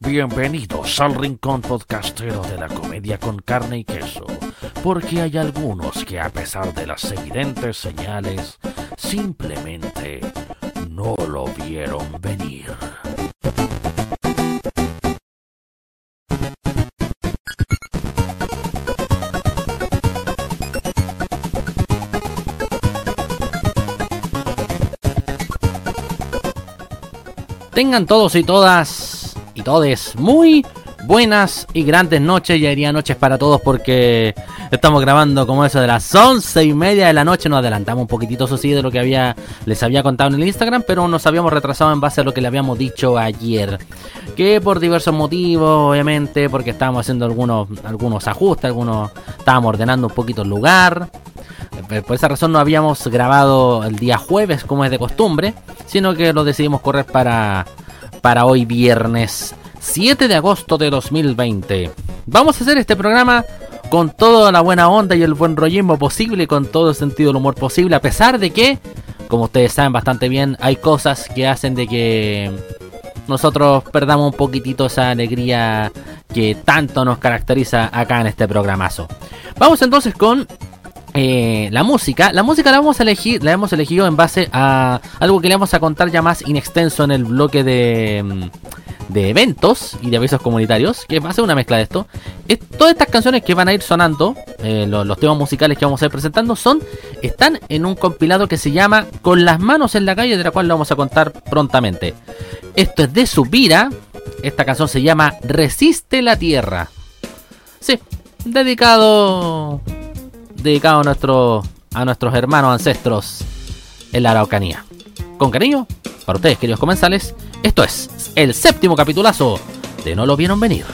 Bienvenidos al rincón podcastero de la comedia con carne y queso, porque hay algunos que a pesar de las evidentes señales, simplemente no lo vieron venir. Tengan todos y todas y todes muy buenas y grandes noches. Ya diría noches para todos porque estamos grabando como eso de las once y media de la noche. Nos adelantamos un poquitito, eso sí, de lo que había les había contado en el Instagram, pero nos habíamos retrasado en base a lo que le habíamos dicho ayer. Que por diversos motivos, obviamente, porque estábamos haciendo algunos, algunos ajustes, algunos estábamos ordenando un poquito el lugar. Eh, Por esa razón no habíamos grabado el día jueves como es de costumbre, sino que lo decidimos correr para, para hoy viernes 7 de agosto de 2020. Vamos a hacer este programa con toda la buena onda y el buen rollismo posible, con todo el sentido del humor posible, a pesar de que, como ustedes saben bastante bien, hay cosas que hacen de que nosotros perdamos un poquitito esa alegría que tanto nos caracteriza acá en este programazo. Vamos entonces con eh, la música, la música la vamos a elegir, la hemos elegido en base a algo que le vamos a contar ya más inextenso en el bloque de, mm, de eventos y de avisos comunitarios, que va a ser una mezcla de esto. Es- todas estas canciones que van a ir sonando, eh, lo- los, temas musicales que vamos a ir presentando, son están en un compilado que se llama Con las manos en la calle, de la cual lo vamos a contar prontamente. Esto es de Subira, esta canción se llama Resiste la Tierra. Sí, dedicado dedicado a, nuestro, a nuestros hermanos ancestros en la Araucanía. Con cariño, para ustedes, queridos comensales, esto es el séptimo capitulazo de No lo vieron venir.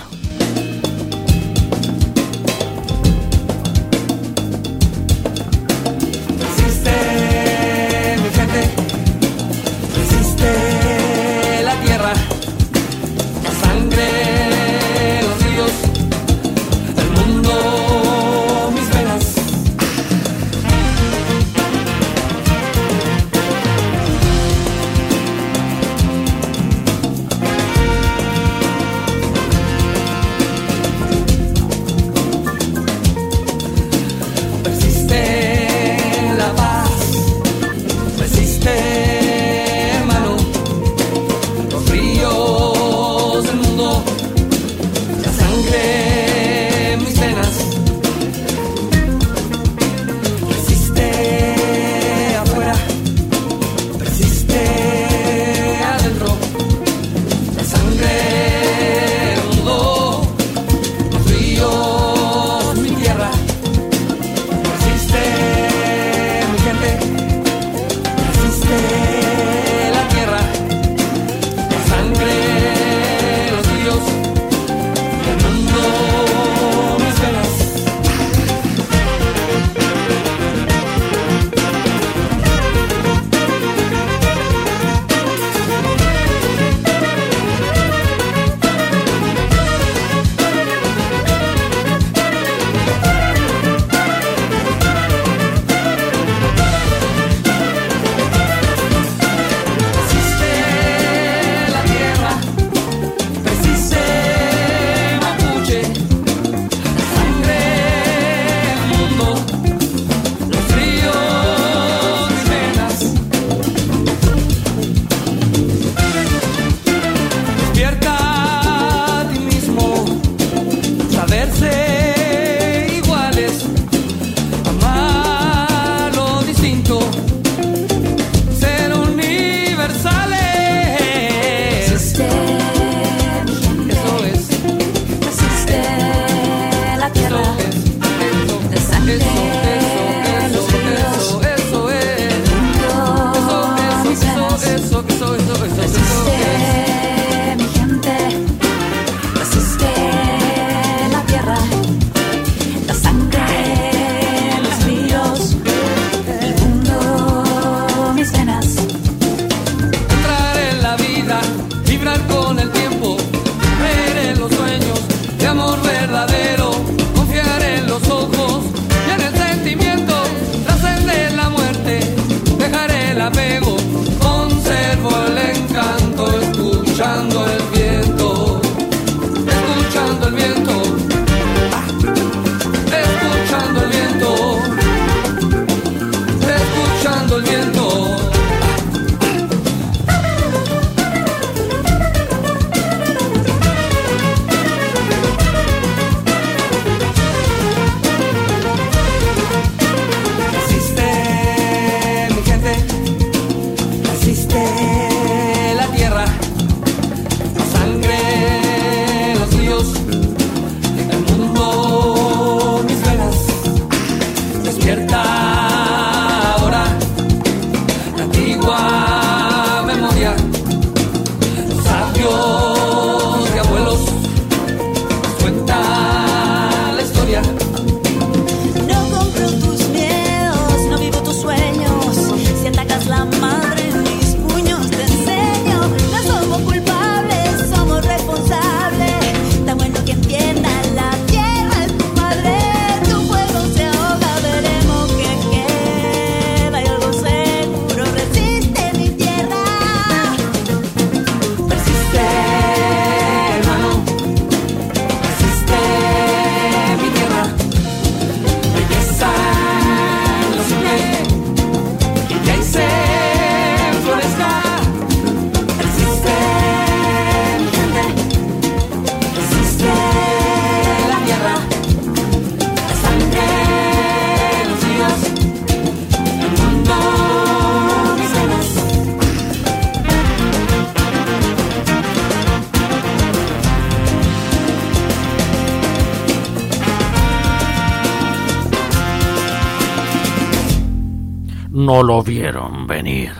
No lo vieron venir.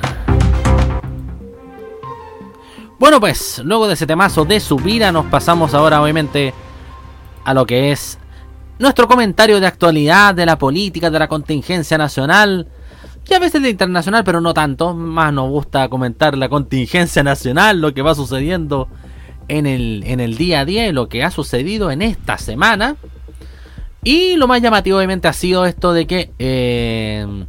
Bueno, pues, luego de ese temazo de su vida, nos pasamos ahora, obviamente, a lo que es nuestro comentario de actualidad, de la política, de la contingencia nacional, y a veces de internacional, pero no tanto. Más nos gusta comentar la contingencia nacional, lo que va sucediendo en el, en el día a día y lo que ha sucedido en esta semana. Y lo más llamativo, obviamente, ha sido esto de que eh,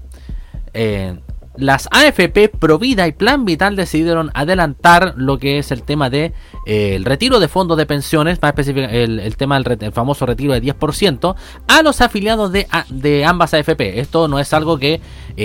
eh, las AFP Provida y Plan Vital decidieron adelantar lo que es el tema de el retiro de fondos de pensiones, más específicamente el, tema del famoso retiro de 10%, a los afiliados de, de ambas AFP. Esto no es algo que eh,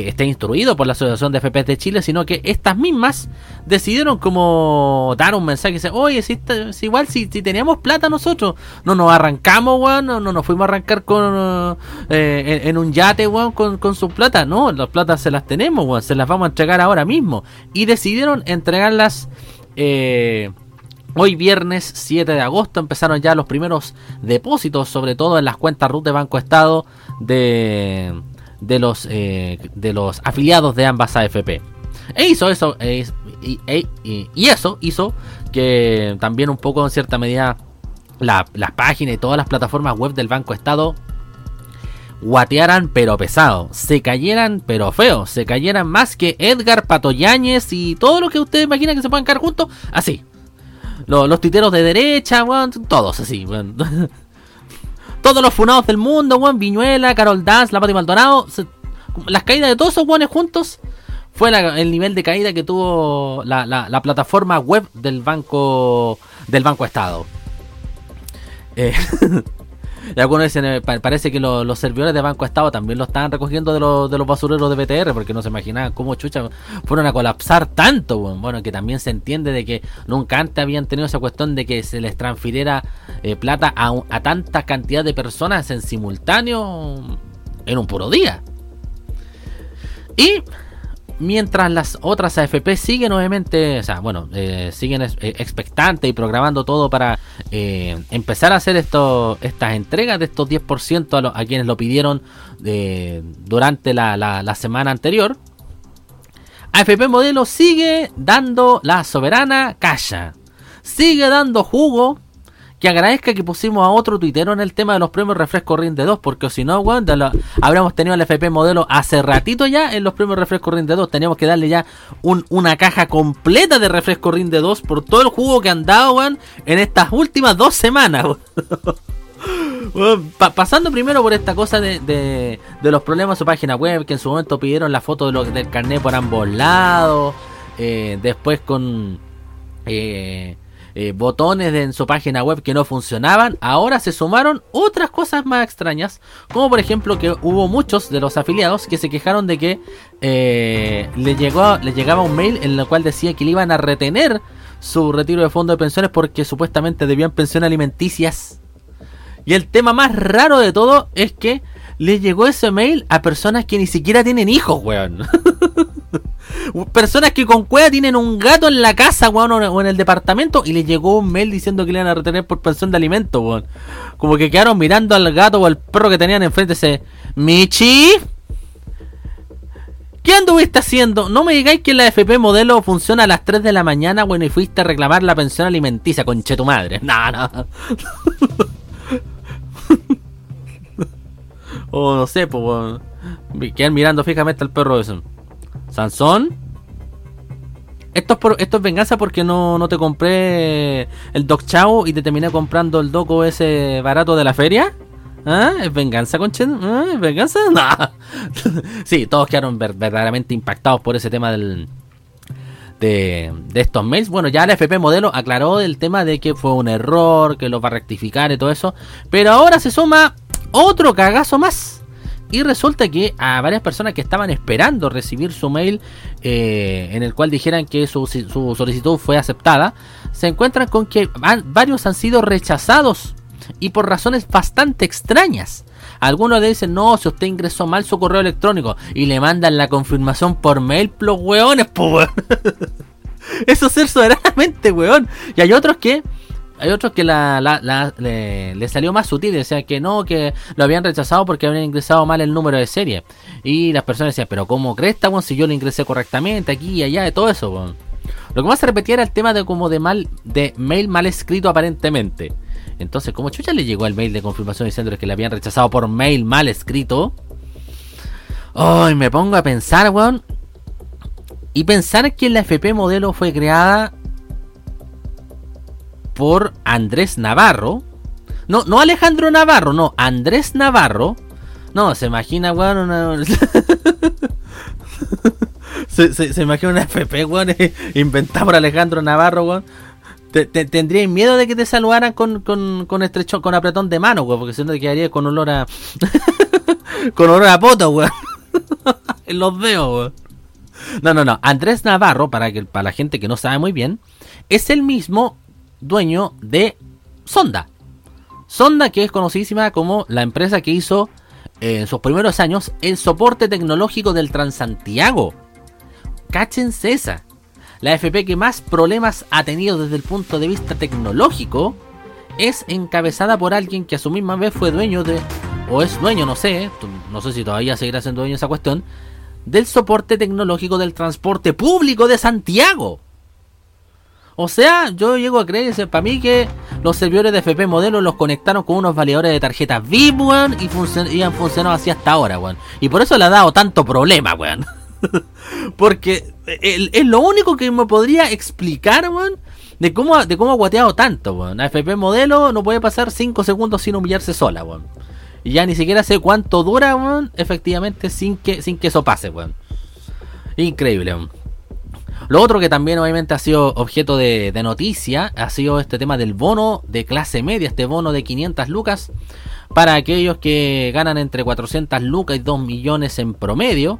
esté instruido por la Asociación de AFP de Chile, sino que estas mismas decidieron como dar un mensaje, dice, oye, si, igual si, teníamos plata nosotros, no nos arrancamos, weón, no, nos fuimos a arrancar con eh, en, un yate, weón, con, con su plata, no, las platas se las tenemos, weón se las vamos a entregar ahora mismo. Y decidieron entregarlas eh, hoy viernes 7 de agosto. Empezaron ya los primeros depósitos, sobre todo en las cuentas RUT de Banco Estado de, de, los, eh, de los afiliados de ambas AFP. E hizo eso, e, e, y, eso hizo que también un poco en cierta medida las páginas y todas las plataformas web del Banco Estado guatearan pero pesado, se cayeran pero feo, se cayeran más que Edgar Patoyáñez y todo lo que ustedes imaginan que se puedan caer juntos, así. Los, los de derecha, todos así, Todos los funados del mundo, weón, Viñuela, Carol Daz, La Pati Maldonado, las caídas de todos esos weones juntos fue el nivel de caída que tuvo la, la, plataforma web del banco del Banco Estado. Eh, Y algunos dicen, eh, parece que los servidores de Banco Estado también lo estaban recogiendo de, los, de los basureros de BTR, porque no se imaginaban cómo chucha fueron a colapsar tanto. Bueno, que también se entiende de que nunca antes habían tenido esa cuestión de que se les transfiriera eh, plata a, a tanta cantidad de personas en simultáneo en un puro día. Y mientras las otras AFP siguen obviamente, o sea, bueno, eh, siguen eh, expectantes y programando todo para eh, empezar a hacer esto, estas entregas de estos 10% a, a, quienes lo pidieron durante la, la, semana anterior. AFP Modelo sigue dando la soberana calla, sigue dando jugo que agradezca que pusimos a otro tuitero en el tema de los premios Refresco Rinde 2, porque si no, weón, habríamos tenido el FP modelo hace ratito ya en los premios Refresco Rinde 2. Teníamos que darle ya una caja completa de Refresco Rinde 2 por todo el jugo que han dado, weón, en estas últimas dos semanas, pasando primero por esta cosa de, los problemas de su página web, que en su momento pidieron la foto del carnet por ambos lados, eh, después con... Eh, eh, botones en su página web que no funcionaban, ahora se sumaron otras cosas más extrañas, como por ejemplo que hubo muchos de los afiliados que se quejaron de que eh, le, llegó, le llegaba un mail en el cual decía que le iban a retener su retiro de fondo de pensiones porque supuestamente debían pensiones alimenticias. Y el tema más raro de todo es que le llegó ese mail a personas que ni siquiera tienen hijos, weón. Personas que con cueva tienen un gato en la casa, weón, o en el departamento, y le llegó un mail diciendo que le iban a retener por pensión de alimento, weón. Como que quedaron mirando al gato o al perro que tenían enfrente, ese Michi. ¿Qué anduviste haciendo? No me digáis que la FP modelo funciona a las 3 de la mañana, bueno, y fuiste a reclamar la pensión alimenticia, conche tu madre. No, no. o no sé, pues. Quedan mirando fijamente al perro eso. Sansón. Esto es, por, esto es venganza porque no, no te compré el Doc Chao y te terminé comprando el Doco ese barato de la feria. ¿Ah? ¿Es venganza, conchen? ¿Ah? ¿Es venganza? No. sí, todos quedaron verdaderamente impactados por ese tema del, de, de, estos mails. Bueno, ya la FP Modelo aclaró el tema de que fue un error, que lo va a rectificar y todo eso. Pero ahora se suma otro cagazo más. Y resulta que a varias personas que estaban esperando recibir su mail eh, en el cual dijeran que su, solicitud fue aceptada, se encuentran con que varios han sido rechazados y por razones bastante extrañas. Algunos le dicen, no, si usted ingresó mal su correo electrónico y le mandan la confirmación por mail, los weones, po, weón. Eso es ser soberanamente, weón. Y hay otros que Hay otros que la, la- la- le, salió más sutil, o sea que no, que lo habían rechazado porque habían ingresado mal el número de serie. Y las personas decían, pero ¿cómo crees, weón? Si yo lo ingresé correctamente aquí y allá, de todo eso, weón. Lo que más se repetía era el tema de como de mal, de mail mal escrito aparentemente. Entonces, como chucha le llegó el mail de confirmación diciéndole que le habían rechazado por mail mal escrito. Ay, me pongo a pensar, weón. Y pensar que la FP modelo fue creada por Andrés Navarro. No, no Alejandro Navarro, no, Andrés Navarro. No, se imagina, weón, se, imagina una FP, weón, inventada por Alejandro Navarro, weón. Te, miedo de que te saludaran con, con, con estrecho, con apretón de mano, weón, porque si no te quedaría con olor a... con olor a poto, weón. en los dedos, weón. No, no, no. Andrés Navarro, para, que, para la gente que no sabe muy bien, es el mismo dueño de Sonda. Sonda, que es conocidísima como la empresa que hizo eh, en sus primeros años el soporte tecnológico del Transantiago. Cáchense esa. La FP que más problemas ha tenido desde el punto de vista tecnológico es encabezada por alguien que a su misma vez fue dueño de, o es dueño, no sé, eh, no sé si todavía seguirá siendo dueño de esa cuestión, del soporte tecnológico del transporte público de Santiago. O sea, yo llego a creer, para mí que los servidores de FP modelo los conectaron con unos validadores de tarjetas VIP, weón, y, han funcionado así hasta ahora, weón. Y por eso le ha dado tanto problema, weón. Porque el- es lo único que me podría explicar, weón, de cómo, de cómo ha guateado tanto, weón. FP modelo no puede pasar 5 segundos sin humillarse sola, weón. Y ya ni siquiera sé cuánto dura, weón, efectivamente, sin que, sin que eso pase, weón. Increíble, weón. Lo otro que también obviamente ha sido objeto de, noticia ha sido este tema del bono de clase media, este bono de 500 lucas para aquellos que ganan entre 400 lucas y 2 millones en promedio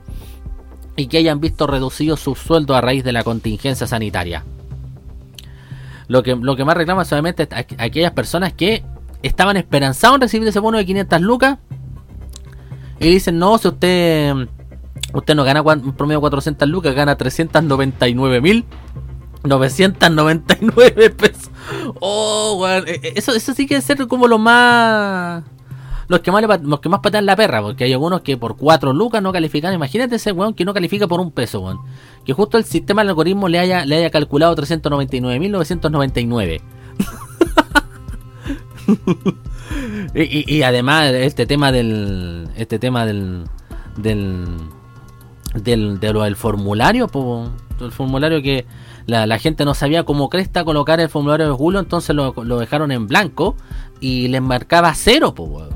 y que hayan visto reducido su sueldo a raíz de la contingencia sanitaria. Lo que, lo que más reclama es obviamente aqu- aquellas personas que estaban esperanzados en recibir ese bono de 500 lucas y dicen, no, si usted usted no gana un promedio de 400 lucas, gana 399 mil 999 pesos. Oh, weón. eh, eh, Eso, eso sí que es ser como lo más. Los que más, los que más patean la perra, porque hay algunos que por 4 lucas no califican. Imagínate ese weón que no califica por un peso, weón. Que justo el sistema del algoritmo le haya, le haya calculado 399.999. y, y, y además, este tema del. Este tema del. Del. Del, de lo del formulario, po, el formulario que la, gente no sabía cómo cresta colocar el formulario de Julio, entonces lo, dejaron en blanco y les marcaba cero, po.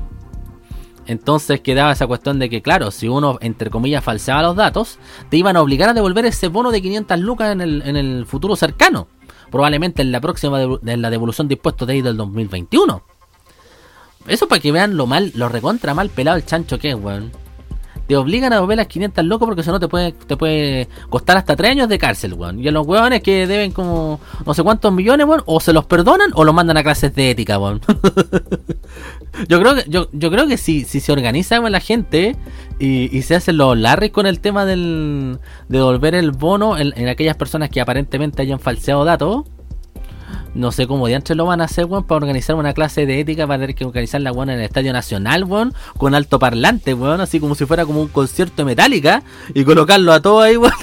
Entonces quedaba esa cuestión de que, claro, si uno, entre comillas, falseaba los datos, te iban a obligar a devolver ese bono de 500 lucas en el, en el futuro cercano. Probablemente en la próxima en la devolución de impuestos de ahí del 2021. Eso para que vean lo mal, lo recontra mal pelado el chancho que es, weón. Te obligan a devolver las 500 locos porque si no te puede, te puede costar hasta 3 años de cárcel, weón. Y a los weones que deben como no sé cuántos millones, weón, o se los perdonan o los mandan a clases de ética, weón. yo creo que, yo, yo creo que si, si se organiza la gente y, y se hacen los larris con el tema del, de devolver el bono en, en aquellas personas que aparentemente hayan falseado datos, no sé cómo diantres lo van a hacer, weón, para organizar una clase de ética, para tener que organizarla, weón, en el Estadio Nacional, weón, con alto parlante, weón, así como si fuera como un concierto de y colocarlo a todo ahí, weón.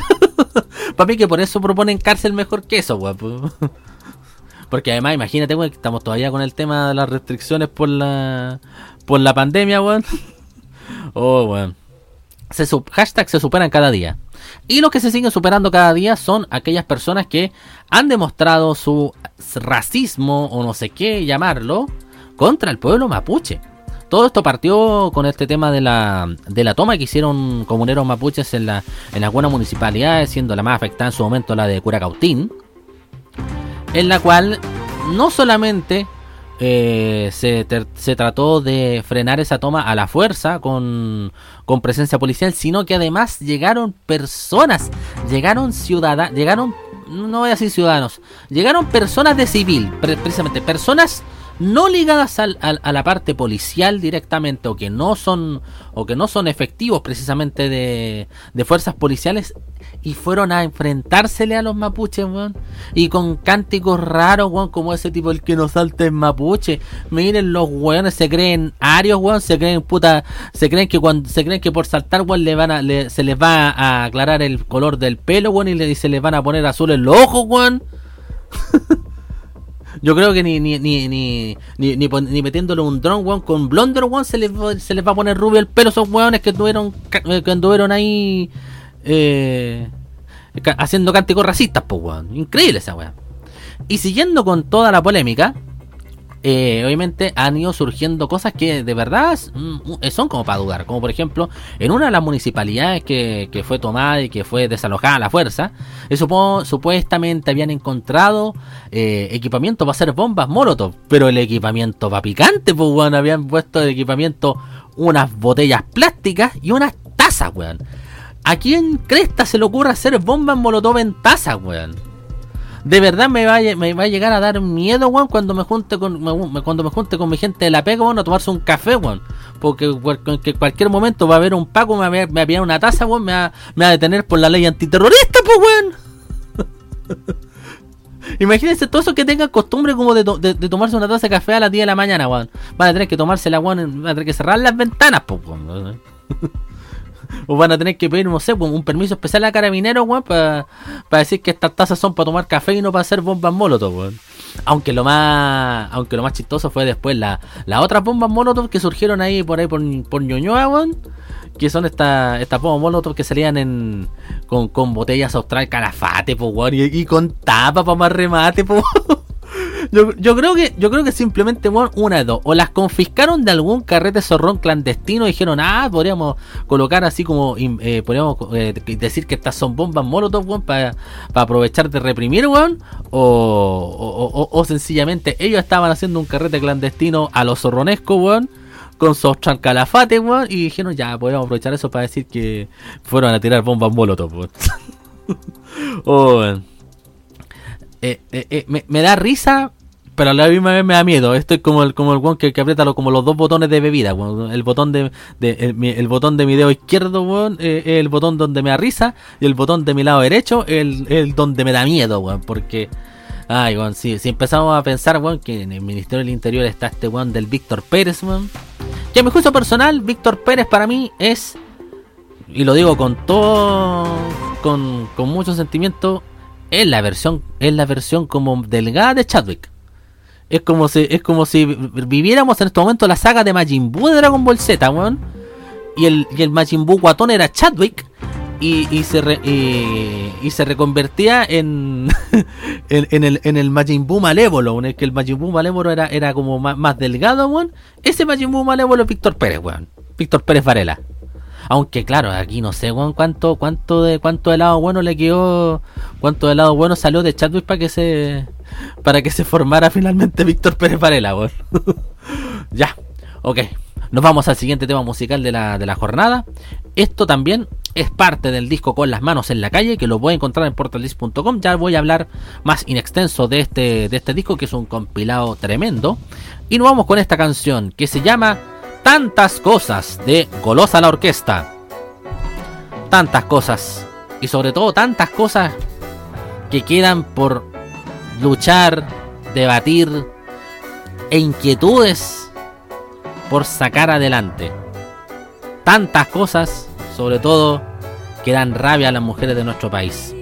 para mí que por eso proponen cárcel mejor que eso, weón. po. Porque además, imagínate, weón, que estamos todavía con el tema de las restricciones por la, por la pandemia, weón. Oh, weón. Se hashtag se superan cada día. Y los que se siguen superando cada día son aquellas personas que han demostrado su racismo o no sé qué llamarlo contra el pueblo mapuche. Todo esto partió con este tema de la, de la toma que hicieron comuneros mapuches en, la, en algunas municipalidades, siendo la más afectada en su momento la de Curacautín, en la cual no solamente eh, se, se trató de frenar esa toma a la fuerza con, presencia policial, sino que además llegaron personas, llegaron ciudadanos, llegaron, no voy a decir ciudadanos, llegaron personas de civil, pre- precisamente personas no ligadas al- al- a la parte policial directamente o que no son o que no son efectivos precisamente de, de fuerzas policiales y fueron a enfrentársele a los mapuches, weón. Y con cánticos raros, weón, como ese tipo el que nos salta en mapuche. Miren, los weones se creen arios, weón, se creen puta, se creen que cuando se creen que por saltar, weón, le van a, se les va a aclarar el color del pelo, weón, y, le, y se les van a poner azules los ojos, weón. Yo creo que ni ni ni ni ni, ni, ni metiéndole un dron, weón, con blonder, weón, se les, se les va a poner rubio el pelo esos weones que estuvieron ca- eh, que anduvieron ahí eh, haciendo cánticos racistas, pues, weón. Increíble esa weón. Y siguiendo con toda la polémica, eh, obviamente han ido surgiendo cosas que de verdad mm, son como para dudar. Como por ejemplo, en una de las municipalidades que, que fue tomada y que fue desalojada la fuerza, eh, supuestamente habían encontrado eh, equipamiento para hacer bombas molotov. Pero el equipamiento va picante, pues weón. Habían puesto de equipamiento unas botellas plásticas y unas tazas, weón. ¿A quién cresta se le ocurre hacer bombas molotov en tazas, weón? De verdad me va, a, me a llegar a dar miedo, weón, cuando me junte con cuando me junte con mi gente de la pega, weón, a tomarse un café, weón. Porque en cualquier momento va a haber un paco, me va me va a pillar una taza, weón, me va, me va a detener por la ley antiterrorista, pues, weón. Imagínense todo eso que tengan costumbre como de, de- tomarse una taza de café a las 10 de la mañana, weón. Van a tener que tomársela, weón, van a tener que cerrar las ventanas, pues, weón. O van a tener que pedir, no sé, pues, un permiso especial a carabineros, weón, para decir que estas tazas son para tomar café y no para hacer bombas molotov, weón. Aunque lo más aunque lo más chistoso fue después la, las otras bombas molotov que surgieron ahí por ahí por, por Ñuñoa, weón. Que son estas estas bombas molotov que salían en con, con botellas austral calafate, pues, weón, y, con tapa para más remate, pues. Yo, creo que yo creo que simplemente weón, una de dos o las confiscaron de algún carrete zorrón clandestino y dijeron ah podríamos colocar así como eh, podríamos eh, decir que estas son bombas molotov weón para aprovechar de reprimir weón o, o, o- o sencillamente ellos estaban haciendo un carrete clandestino a los zorronescos weón con sus calafate weón y dijeron ya podríamos aprovechar eso para decir que fueron a tirar bombas molotov weón. Oh, weón. Eh, eh, eh, me, me da risa, pero a la misma vez me da miedo. Esto es como el, como el que, que aprieta como los dos botones de bebida. weón. El botón de, el, botón de mi dedo izquierdo, weón, eh, el botón donde me da risa. Y el botón de mi lado derecho, el, el donde me da miedo, weón. Porque, ay, weón, si, si empezamos a pensar, weón, que en el Ministerio del Interior está este weón del Víctor Pérez, weón. Que a mi juicio personal, Víctor Pérez para mí es, y lo digo con todo, con, con mucho sentimiento, es la versión, es la versión como delgada de Chadwick. Es como si, es como si vi- viviéramos en este momento la saga de Majin Buu de Dragon Ball Z, weón. Y el, y el Majin Buu guatón era Chadwick. Y, y se y, y se reconvertía en, en, el, en el Majin Buu malévolo, en que el Majin Buu malévolo era, era como más, más delgado, weón. Ese Majin Buu malévolo es Víctor Pérez, weón. Víctor Pérez Varela. Aunque claro, aquí no sé cuánto, cuánto de cuánto helado bueno le quedó, cuánto helado bueno salió de Chadwick para que se para que se formara finalmente Víctor Pérez Varela, weón. ya, ok. Nos vamos al siguiente tema musical de la, de la jornada. Esto también es parte del disco Con las manos en la calle, que lo voy a encontrar en portaldisc.com. Ya voy a hablar más in extenso de este, de este disco, que es un compilado tremendo. Y nos vamos con esta canción que se llama Tantas cosas de Golosa la Orquesta. Tantas cosas. Y sobre todo tantas cosas que quedan por luchar, debatir e inquietudes por sacar adelante. Tantas cosas, sobre todo, que dan rabia a las mujeres de nuestro país.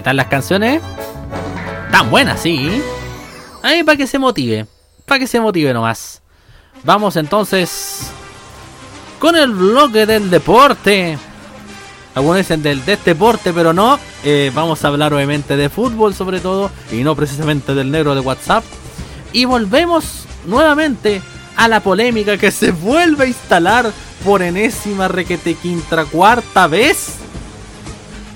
¿Qué tal las canciones? Tan buenas, sí. Ahí para que se motive. Para que se motive nomás. Vamos entonces con el bloque del deporte. Algunos dicen del de deporte, pero no. Eh, vamos a hablar obviamente de fútbol sobre todo. Y no precisamente del negro de WhatsApp. Y volvemos nuevamente a la polémica que se vuelve a instalar por enésima requete quinta cuarta vez.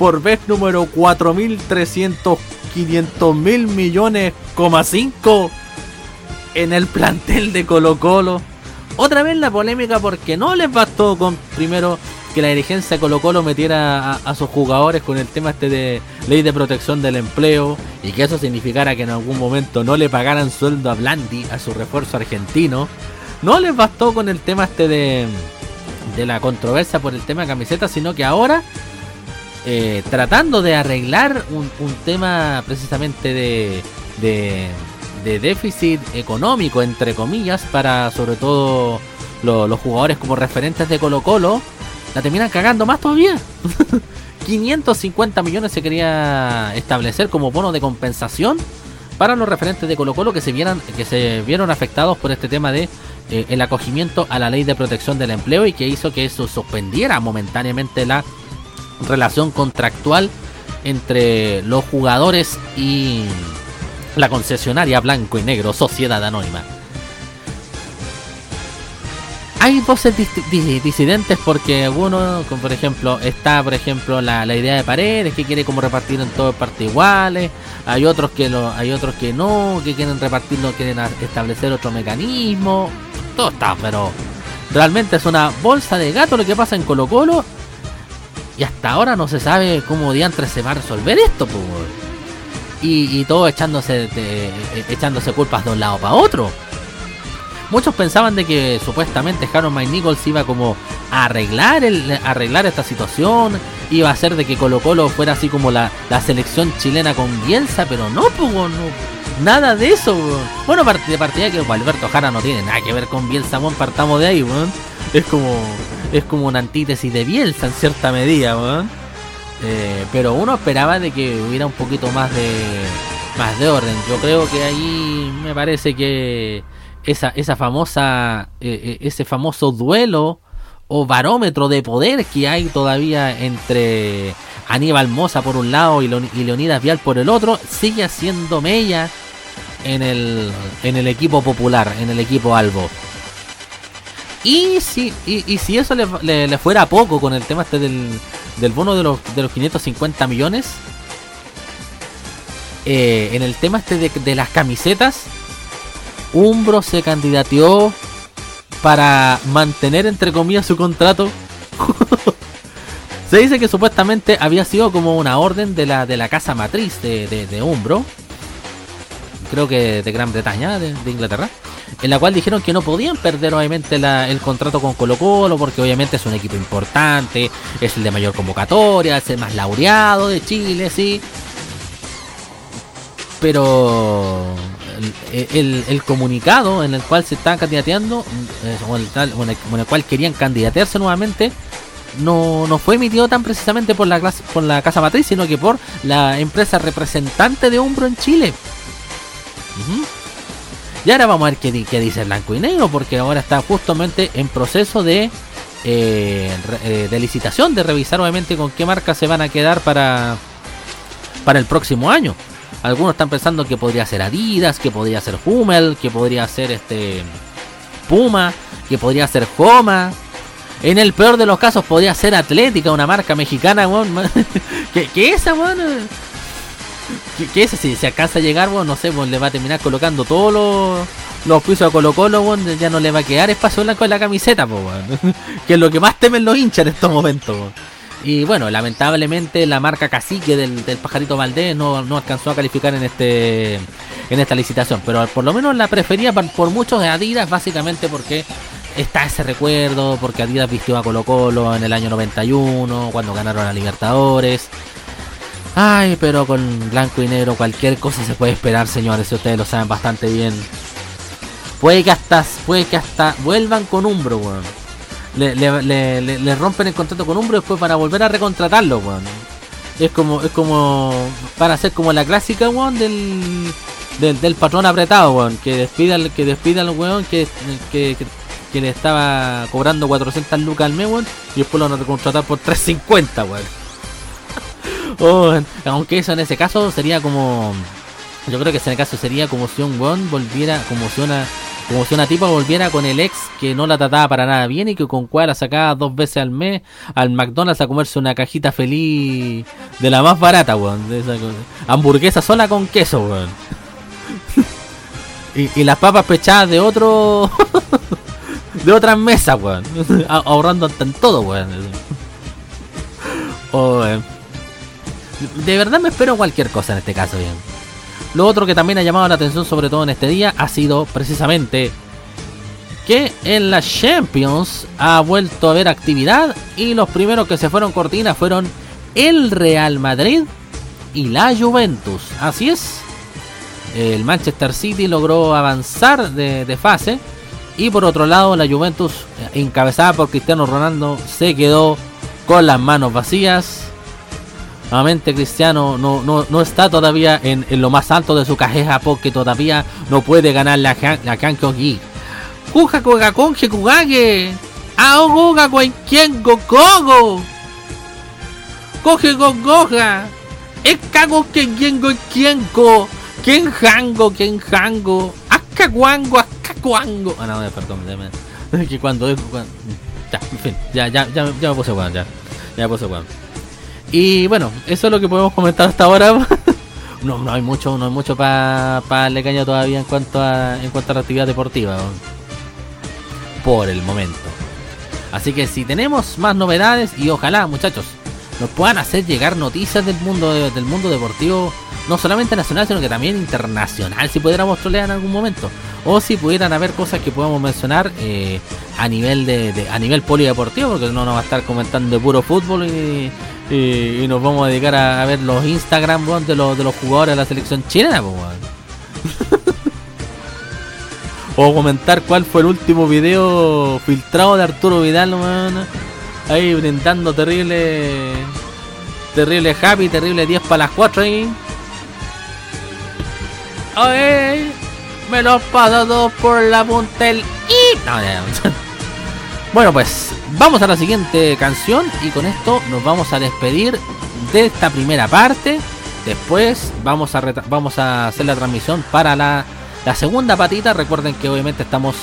Por vez número 4.300, 500 mil millones, 5 en el plantel de Colo Colo. Otra vez la polémica porque no les bastó con primero que la dirigencia de Colo Colo metiera a, sus jugadores con el tema este de ley de protección del empleo y que eso significara que en algún momento no le pagaran sueldo a Blandi, a su refuerzo argentino. No les bastó con el tema este de, de la controversia por el tema de camiseta, sino que ahora eh, tratando de arreglar un, tema precisamente de, déficit económico, entre comillas, para sobre todo lo- los jugadores como referentes de Colo Colo, la terminan cagando más todavía. 550 millones se quería establecer como bono de compensación para los referentes de Colo Colo que se vieran que se vieron afectados por este tema de eh, el acogimiento a la ley de protección del empleo y que hizo que eso suspendiera momentáneamente la relación contractual entre los jugadores y la concesionaria blanco y negro Sociedad Anónima. Hay voces dis- dis- disidentes porque algunos, como por ejemplo, está por ejemplo la, la idea de paredes que quiere como repartir en todas partes iguales. Hay otros que lo, hay otros que no, que quieren repartirlo, quieren a- establecer otro mecanismo. Todo está, pero realmente es una bolsa de gato lo que pasa en Colo Colo. Y hasta ahora no se sabe cómo diantres se va a resolver esto, pues. Y, y todo echándose de- eh, echándose culpas de un lado para otro. Muchos pensaban de que supuestamente Harold Mike Nichols iba como a arreglar el, arreglar esta situación, iba a hacer de que Colo Colo fuera así como la, la selección chilena con Bielsa, pero no, pues, no, nada de eso. weón. Bueno, de partida que Alberto Jara no tiene nada que ver con Bielsa, weón, partamos de ahí, weón. Es como es como una antítesis de Bielsa en cierta medida. Eh, pero uno esperaba de que hubiera un poquito más de más de orden. Yo creo que ahí me parece que esa esa famosa eh, eh, ese famoso duelo o barómetro de poder que hay todavía entre Aníbal Moza por un lado y Leonidas Vial por el otro sigue haciendo mella en el en el equipo popular, en el equipo Albo. Y si, y, si eso le, le- le fuera poco con el tema este del, del bono de los, de los 550 millones, eh, en el tema este de, las camisetas, Umbro se candidateó para mantener entre comillas su contrato. se dice que supuestamente había sido como una orden de la, de la casa matriz de, de, de Umbro, creo que de Gran Bretaña, de Inglaterra, en la cual dijeron que no podían perder obviamente el contrato con Colo Colo, porque obviamente es un equipo importante, es el de mayor convocatoria, es el más laureado de Chile, sí. Pero el, comunicado en el cual se estaban candidateando, eh, o, el en el, cual querían candidatearse nuevamente, no, no fue emitido tan precisamente por la, clase- por la casa matriz, sino que por la empresa representante de Umbro en Chile. Y ahora vamos a ver qué, qué dice Blanco y Negro, porque ahora está justamente en proceso de, eh, eh, de licitación, de revisar obviamente con qué marcas se van a quedar para, para el próximo año. Algunos están pensando que podría ser Adidas, que podría ser Hummel, que podría ser este Puma, que podría ser Homa. En el peor de los casos podría ser Atlética, una marca mexicana, weón. que, que esa, weón. Eh, que, que ese si alcanza a llegar, weón, no sé, weón, le va a terminar colocando todos los, los pisos a Colo Colo, weón, ya no le va a quedar espacio blanco en la camiseta, weón. que es lo que más temen los hinchas en estos momentos. Y bueno, lamentablemente la marca cacique del, del pajarito Valdés no, no alcanzó a calificar en este en esta licitación. Pero por lo menos la prefería por, por muchos de Adidas, básicamente porque está ese recuerdo, porque Adidas vistió a Colo Colo en el año 91, cuando ganaron a Libertadores. Ay, pero con blanco y negro cualquier cosa se puede esperar, señores, si ustedes lo saben bastante bien. Puede que hasta, puede que hasta vuelvan con Umbro, weón. Le, le- le- le- rompen el contrato con Umbro después para volver a recontratarlo, weón. Es como, es como, para hacer como la clásica, weón, del, del, patrón apretado, weón, que despida, que despida al weón que, que, que, que le estaba cobrando 400 lucas al mes, weón, y después lo van a recontratar por 350, weón. Oh, aunque eso en ese caso sería como, yo creo que en ese caso sería como si un weón volviera, como si una, como si una tipa volviera con el ex que no la trataba para nada bien y que con cual la sacaba dos veces al mes al McDonald's a comerse una cajita feliz de la más barata, weón. De esa cosa. Hamburguesa sola con queso, weón. y, las papas pechadas de otro. de otras mesas, weón. Ah- Ahorrando en todo, weón. Oh, weón. De verdad me espero cualquier cosa en este caso, bien. Lo otro que también ha llamado la atención, sobre todo en este día, ha sido precisamente que en la Champions ha vuelto a haber actividad y los primeros que se fueron cortina fueron el Real Madrid y la Juventus. Así es, el Manchester City logró avanzar de, fase y por otro lado la Juventus, eh, encabezada por Cristiano Ronaldo, se quedó con las manos vacías. Nuevamente Cristiano no, no, no está todavía en, en lo más alto de su cajera porque todavía no puede ganar la, la Kankogi. Kuja koga konje kugage. Ao goga quien gogo. Coge gogoja. Es cago que quien go quien go. Quien jango, quien jango. Acá guango, guango. Ah, no, perdón. me- que cuando, cuando- Ya, en fin. Ya, ya, ya, ya me puse guan, ya. Ya me puse guan. Y bueno, eso es lo que podemos comentar hasta ahora. no, no hay mucho, no hay mucho para pa darle caña todavía en cuanto a en cuanto a la actividad deportiva. Por el momento. Así que si tenemos más novedades y ojalá, muchachos, nos puedan hacer llegar noticias del mundo de- del mundo deportivo, no solamente nacional, sino que también internacional, si pudiéramos trolear en algún momento. O si pudieran haber cosas que podamos mencionar eh, a nivel de, de- a nivel polideportivo, porque no nos va a estar comentando de puro fútbol y, y- y nos vamos a dedicar a, a ver los Instagram de los de los jugadores de la selección chilena. O comentar cuál fue el último video filtrado de Arturo Vidal, weón. Ahí brindando terrible. Terrible happy, terrible 10 para las 4 ahí. Ay, me los paso todos por la punta del i. No. Bueno, pues vamos a la siguiente canción y con esto nos vamos a despedir de esta primera parte. Después vamos a vamos a hacer la transmisión para la, la segunda patita. Recuerden que obviamente estamos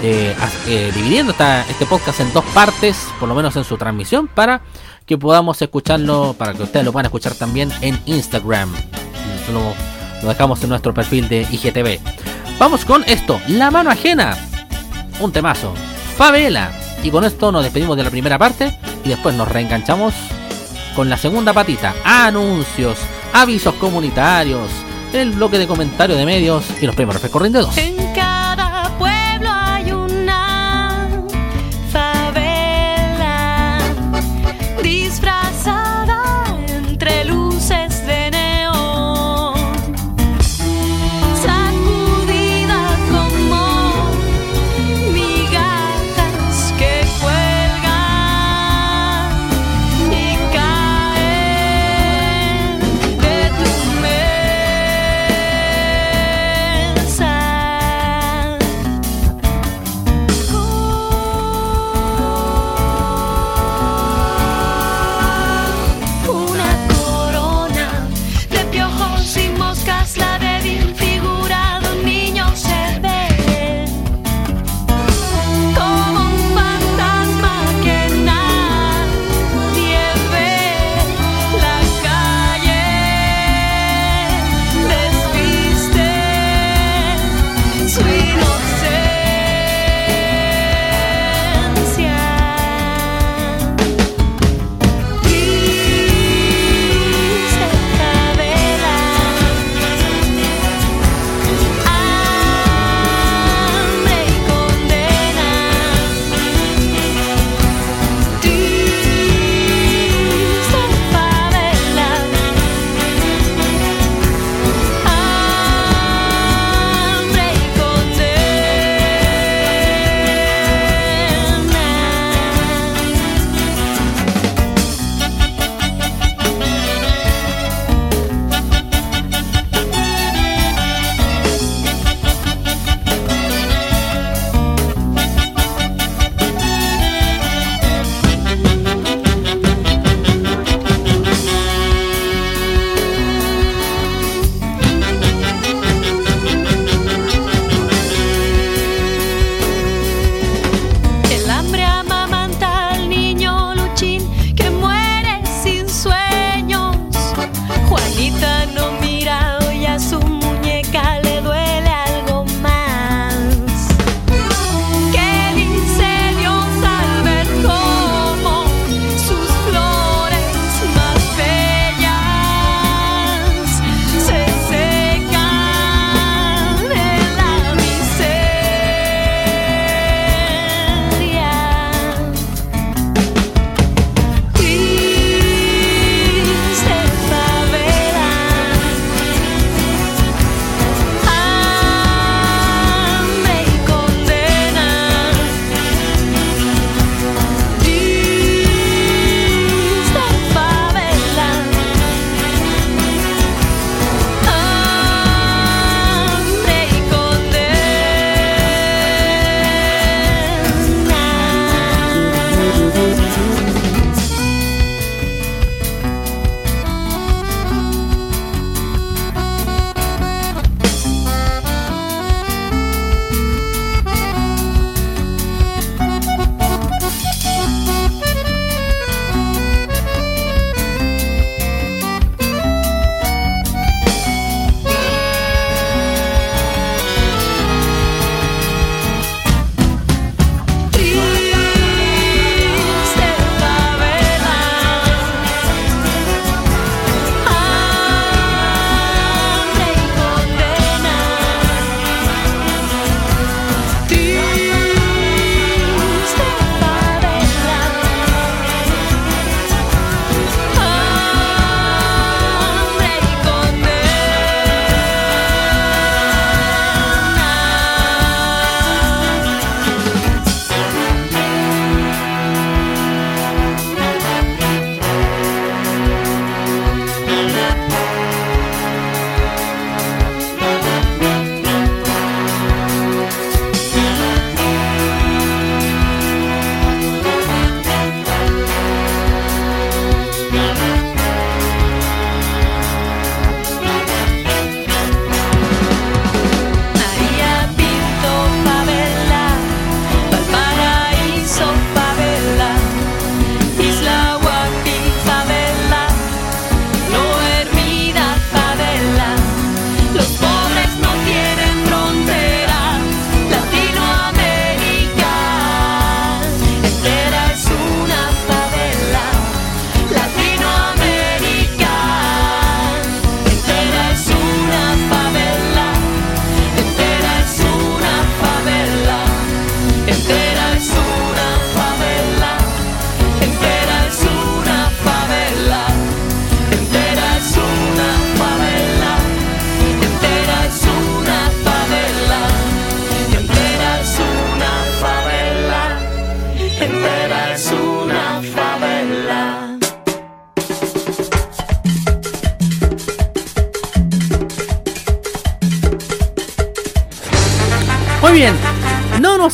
eh, eh, dividiendo esta- este podcast en dos partes, por lo menos en su transmisión, para que podamos escucharlo, para que ustedes lo puedan escuchar también en Instagram. Lo, lo dejamos en nuestro perfil de IGTV. Vamos con esto, La mano ajena. Un temazo. Favela. Y con esto nos despedimos de la primera parte y después nos reenganchamos con la segunda patita. Anuncios, avisos comunitarios, el bloque de comentarios de medios y los premios corrientes 2.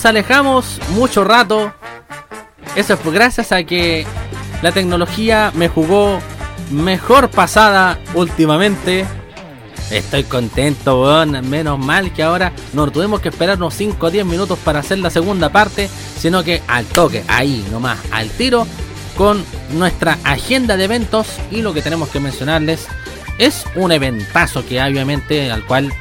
Alejamos mucho rato. Eso es gracias a que la tecnología me jugó mejor pasada últimamente. Estoy contento, weón. Menos mal que ahora no tuvimos que esperar unos 5 o 10 minutos para hacer la segunda parte, sino que al toque, ahí nomás, al tiro, con nuestra agenda de eventos. Y lo que tenemos que mencionarles es un eventazo que obviamente al cual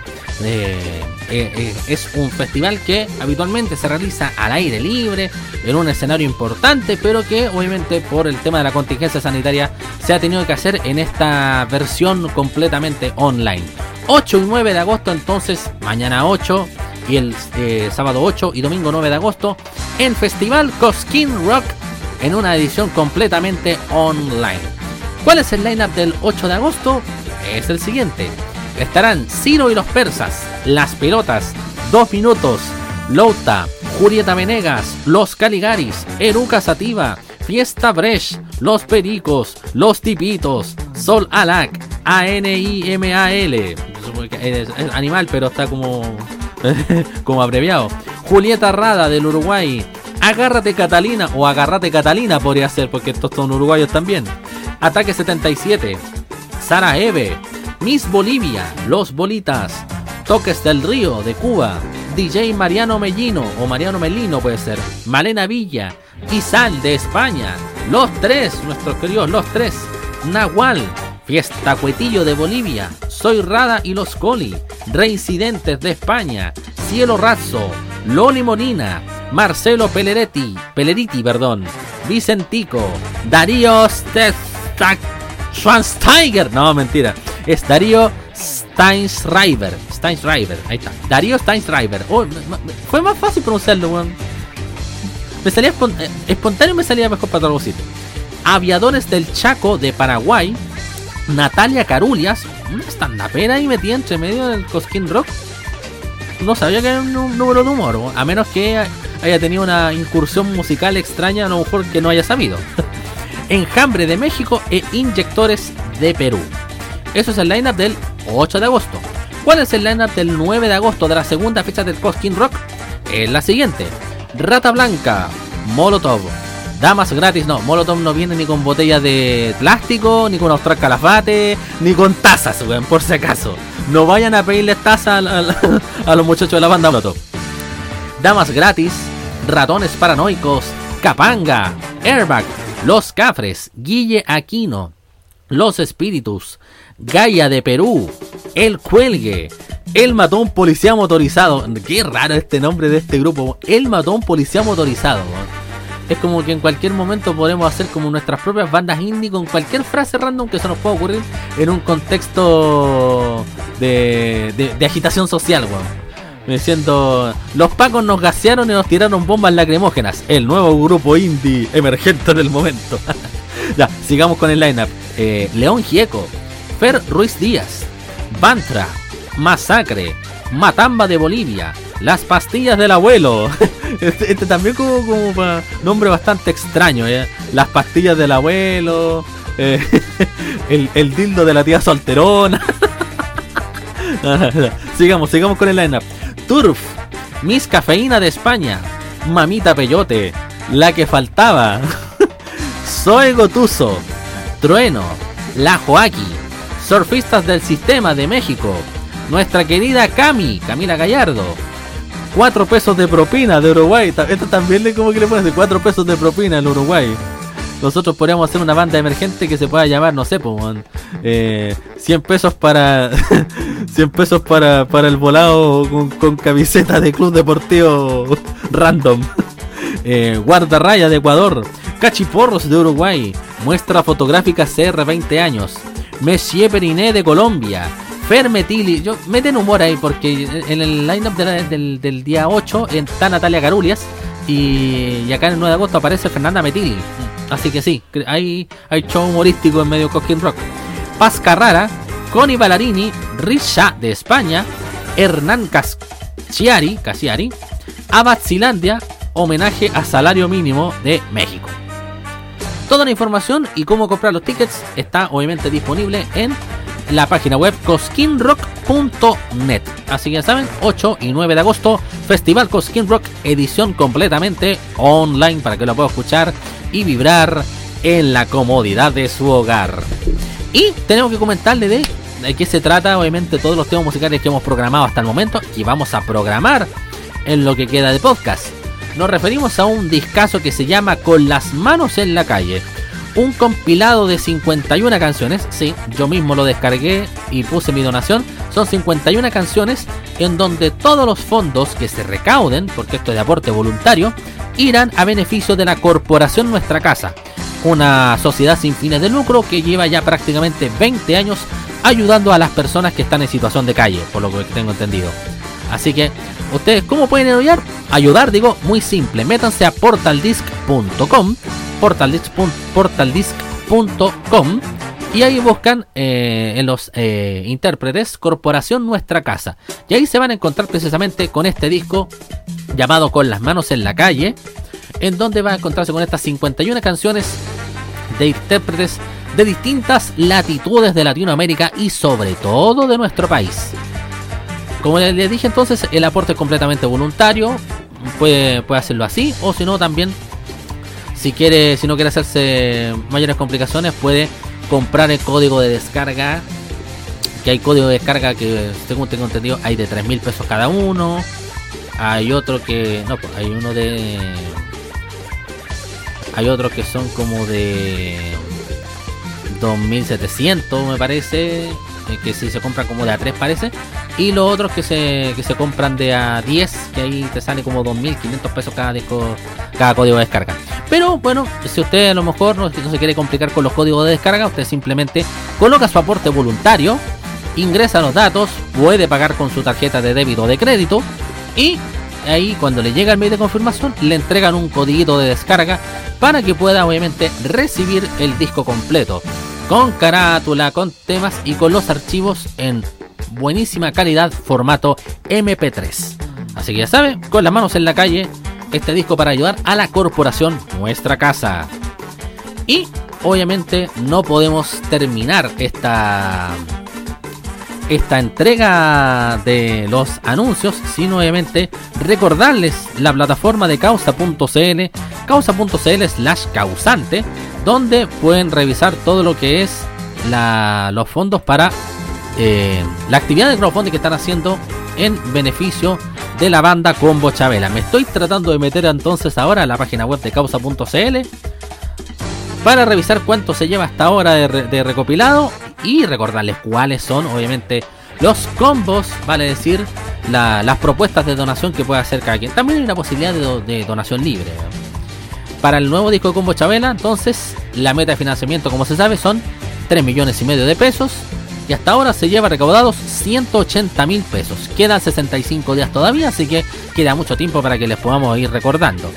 eh, eh, eh, es un festival que habitualmente se realiza al aire libre, en un escenario importante, pero que obviamente por el tema de la contingencia sanitaria se ha tenido que hacer en esta versión completamente online. 8 y 9 de agosto entonces, mañana 8 y el eh, sábado 8 y domingo 9 de agosto en Festival Cosquín Rock en una edición completamente online. ¿Cuál es el lineup del 8 de agosto? Es el siguiente. Estarán Ciro y los persas, Las Pelotas, Dos Minutos, Louta, Julieta Venegas, Los Caligaris, Eruca Sativa, Fiesta Bresh, Los Pericos, Los Tipitos, Sol Alac, A-N-I-M-A-L. Es, animal, pero está como, como abreviado. Julieta Rada del Uruguay. Agárrate Catalina o Agarrate Catalina podría ser, porque estos son uruguayos también. Ataque 77. Sara Eve. Miss Bolivia. Los Bolitas. Toques del Río de Cuba. DJ Mariano Mellino o Mariano Melino puede ser. Malena Villa. Izal de España. Los tres, nuestros queridos Los tres. Nahual. Fiesta Cuetillo de Bolivia, Soy Rada y los Coli, Reincidentes de España, Cielo Razzo, Loli Molina, Marcelo Peleretti, Peleriti, perdón, Vicentico, Darío Schwansteiger, no, mentira, es Darío Steinschreiber, Steinschreiber, ahí está, Darío Steinschreiber, Oh, fue más fácil pronunciarlo, weón. Me salía eh, espontáneo, me salía mejor para todo sitio. Aviadores del Chaco de Paraguay, Natalia Carulias, una estandapera ahí metida entre medio del Cosquín Rock. No sabía que era un número de humor, a menos que haya tenido una incursión musical extraña, a lo mejor que no haya sabido. Enjambre de México e Inyectores de Perú. Eso es el lineup del 8 de agosto. ¿Cuál es el lineup del 9 de agosto de la segunda fecha del Cosquín Rock? Es la siguiente: Rata Blanca, Molotov, Damas gratis, no, Molotov no viene ni con botellas de plástico, ni con Austral Calafate, ni con tazas, weón, por si acaso. No vayan a pedirles tazas a, a- a los muchachos de la banda Molotov. Damas gratis, Ratones Paranoicos, Capanga, Airbag, Los Cafres, Guille Aquino, Los Espíritus, Gaia de Perú, El Cuelgue, El Matón Policía Motorizado. Qué raro este nombre de este grupo. El Matón Policía Motorizado. Es como que en cualquier momento podemos hacer como nuestras propias bandas indie con cualquier frase random que se nos pueda ocurrir en un contexto de, de- de agitación social, weón. Diciendo, los pacos nos gasearon y nos tiraron bombas lacrimógenas. El nuevo grupo indie emergente del momento. ya, sigamos con el lineup. Eh, León Gieco, Fer Ruiz Díaz, Bantra, Masacre, Matamba de Bolivia, Las Pastillas del Abuelo. este, este también como, nombre bastante extraño, ¿eh? Las Pastillas del Abuelo, eh, el, el dildo de la tía solterona. sigamos, sigamos con el lineup. Turf, Miss Cafeína de España, Mamita Peyote, La que faltaba, Soy Gotuso, Trueno, La Joaquí, Surfistas del Sistema de México, nuestra querida Cami, Camila Gallardo, 4 pesos de propina de Uruguay. Esto también le como que le pones de 4 pesos de propina al Uruguay. Nosotros podríamos hacer una banda emergente que se pueda llamar, no sé, weón, eh, 100 pesos para 100 pesos para, para el volado con, con camiseta de club deportivo random. Eh, Guardarraya de Ecuador, Cachiporros de Uruguay, Muestra Fotográfica CR 20 años, Monsieur Periné de Colombia, Fermetili, yo meten humor ahí porque en el lineup de del, día 8 está Natalia Carulias y, acá en el 9 de agosto aparece Fernanda Metili. Así que sí, hay, hay show humorístico en medio Cosquín Rock. Paz Carrara, Connie Ballarini, Risha de España, Hernán Casciari, Casiari, Abatsilandia, homenaje a salario mínimo de México. Toda la información y cómo comprar los tickets está obviamente disponible en la página web cosquinrock.net. Así que ya saben, 8 y 9 de agosto, Festival Cosquín Rock, edición completamente online para que lo pueda escuchar y vibrar en la comodidad de su hogar. Y tenemos que comentarle de, de qué se trata, obviamente, todos los temas musicales que hemos programado hasta el momento y vamos a programar en lo que queda de podcast. Nos referimos a un discazo que se llama Con las manos en la calle. Un compilado de 51 canciones. Sí, yo mismo lo descargué y puse mi donación. Son 51 canciones en donde todos los fondos que se recauden, porque esto es de aporte voluntario, irán a beneficio de la corporación Nuestra Casa. Una sociedad sin fines de lucro que lleva ya prácticamente 20 años ayudando a las personas que están en situación de calle, por lo que tengo entendido. Así que, ¿ustedes cómo pueden ayudar? Ayudar, digo, muy simple. Métanse a portaldisc.com, portaldisc.com y ahí buscan eh, en los eh, intérpretes Corporación Nuestra Casa. Y ahí se van a encontrar precisamente con este disco llamado Con las manos en la calle, en donde va a encontrarse con estas 51 canciones de intérpretes de distintas latitudes de Latinoamérica y sobre todo de nuestro país. Como les dije entonces, el aporte es completamente voluntario. Puede, puede hacerlo así. O si no, también, si quiere, si no quiere hacerse mayores complicaciones, puede comprar el código de descarga. Que hay código de descarga que, según tengo entendido, hay de 3 mil pesos cada uno. Hay otro que. No, pues, hay uno de. Hay otros que son como de. 2700 me parece, eh, que si se compran como de a 3 parece, y los otros que se, que se compran de a 10, que ahí te sale como 2500 pesos cada disco, cada código de descarga. Pero bueno, si usted a lo mejor no, se quiere complicar con los códigos de descarga, usted simplemente coloca su aporte voluntario, ingresa los datos, puede pagar con su tarjeta de débito o de crédito y ahí cuando le llega el mail de confirmación le entregan un codiguito de descarga para que pueda obviamente recibir el disco completo con carátula, con temas y con los archivos en buenísima calidad formato MP3. Así que ya sabe, con las manos en la calle, este disco para ayudar a la corporación Nuestra Casa. Y obviamente no podemos terminar esta esta entrega de los anuncios, sino obviamente recordarles la plataforma de causa.cl, causa.cl slash causante, donde pueden revisar todo lo que es los fondos para eh, la actividad de crowdfunding que están haciendo en beneficio de la banda Combo Chabela. Me estoy tratando de meter entonces ahora a la página web de causa.cl para revisar cuánto se lleva hasta ahora de, re- de recopilado y recordarles cuáles son, obviamente, los combos, vale decir, la- las propuestas de donación que puede hacer cada quien. También hay una posibilidad de donación libre. Para el nuevo disco de Combo Chabela, entonces, la meta de financiamiento, como se sabe, son 3 millones y medio de pesos. Y hasta ahora se lleva recaudados 180 mil pesos. Quedan 65 días todavía, así que queda mucho tiempo para que les podamos ir recordando.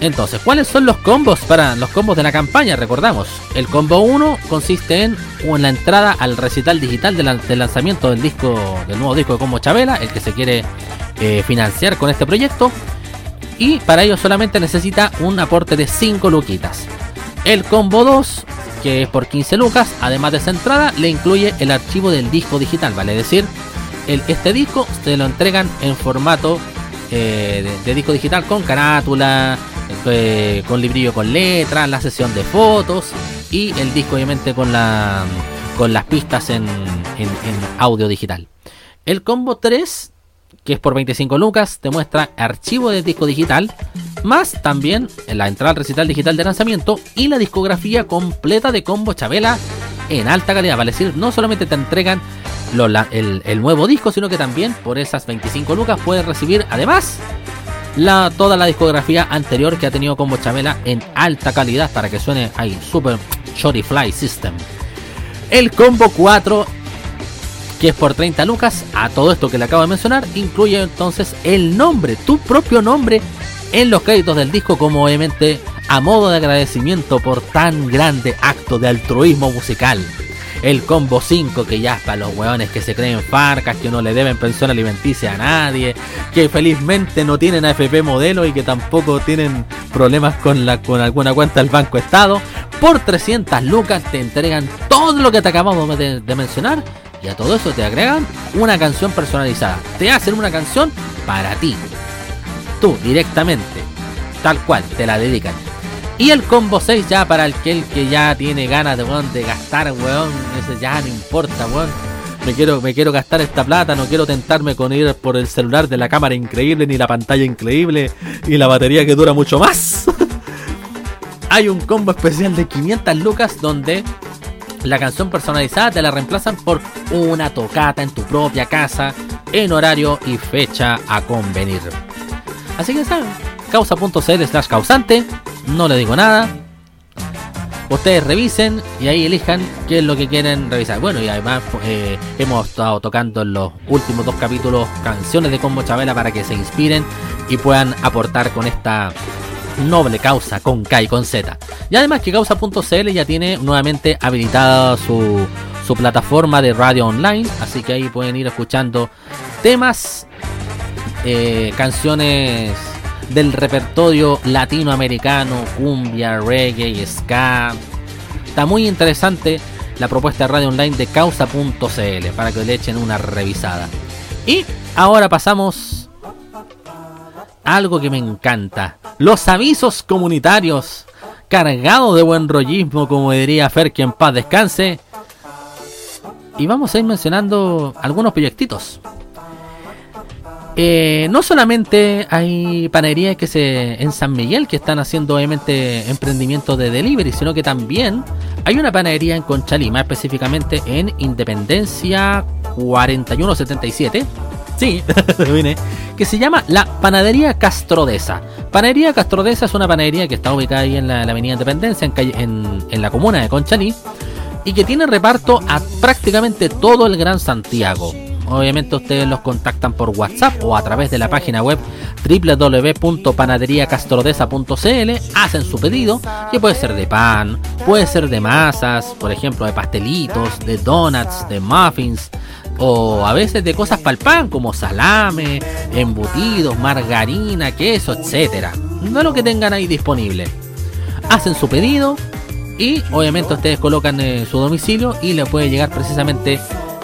Entonces, ¿cuáles son los combos para los combos de la campaña? Recordamos, el combo 1 consiste en, la entrada al recital digital del lanzamiento del disco, del nuevo disco de Combo Chabela, el que se quiere eh, financiar con este proyecto. Y para ello solamente necesita un aporte de 5 luquitas. El combo 2, que es por 15 lucas, además de esa entrada, le incluye el archivo del disco digital, vale decir, el, este disco se lo entregan en formato eh, de, disco digital con carátula, eh, con librillo con letras, la sesión de fotos y el disco obviamente con la con las pistas en, en- en audio digital. El combo 3, que es por 25 lucas, te muestra archivo de disco digital, más también la entrada al recital digital de lanzamiento y la discografía completa de combo Chabela en alta calidad. Vale decir, no solamente te entregan el nuevo disco, sino que también por esas 25 lucas puedes recibir además la, toda la discografía anterior que ha tenido Combo Chabela en alta calidad para que suene ahí super Shorty Fly System. El combo 4 que es por 30 lucas, a todo esto que le acabo de mencionar, incluye entonces el nombre, tu propio nombre, en los créditos del disco, como obviamente a modo de agradecimiento por tan grande acto de altruismo musical. El combo 5, que ya para los hueones que se creen farcas, que no le deben pensión alimenticia a nadie, que felizmente no tienen AFP modelo y que tampoco tienen problemas con, la, con alguna cuenta del Banco Estado. Por 300 lucas te entregan todo lo que te acabamos de mencionar y a todo eso te agregan una canción personalizada. Te hacen una canción para ti. Tú, directamente. Tal cual, te la dedican. Y el combo 6 ya para el que, ya tiene ganas de, de gastar, weón. Ese ya no importa, weón. Me quiero, me quiero gastar esta plata, no quiero tentarme con ir por el celular de la cámara increíble, ni la pantalla increíble, y la batería que dura mucho más. Hay un combo especial de 500 lucas donde la canción personalizada te la reemplazan por una tocata en tu propia casa, en horario y fecha a convenir. Así que saben, causa.cl slash causante, no le digo nada. Ustedes revisen y ahí elijan qué es lo que quieren revisar. Bueno, y además eh, hemos estado tocando en los últimos dos capítulos canciones de Combo Chabela para que se inspiren y puedan aportar con esta noble causa con K y con Z. Y además que causa.cl ya tiene nuevamente habilitada su, su plataforma de radio online, así que ahí pueden ir escuchando temas, eh, canciones del repertorio latinoamericano, cumbia, reggae ska. Está muy interesante la propuesta de radio online de causa.cl para que le echen una revisada. Y ahora pasamos algo que me encanta. Los avisos comunitarios. Cargados de buen rollismo, como diría Fer, que en paz descanse. Y vamos a ir mencionando algunos proyectitos. Eh, no solamente hay panaderías que se en San Miguel que están haciendo obviamente emprendimientos de delivery, sino que también hay una panadería en Conchalí, más específicamente en Independencia 4177. Sí, que se llama la Panadería Castrodesa. Panadería Castrodesa es una panadería que está ubicada ahí en la, la Avenida Independencia, en, calle- en- en la comuna de Conchalí, y que tiene reparto a prácticamente todo el Gran Santiago. Obviamente ustedes los contactan por WhatsApp o a través de la página web www.panaderiacastrodesa.cl, hacen su pedido, que puede ser de pan, puede ser de masas, por ejemplo de pastelitos, de donuts, de muffins, o a veces de cosas para el pan como salame, embutidos, margarina, queso, etcétera. No lo que tengan ahí disponible. Hacen su pedido y obviamente ustedes colocan eh, su domicilio y le puede llegar precisamente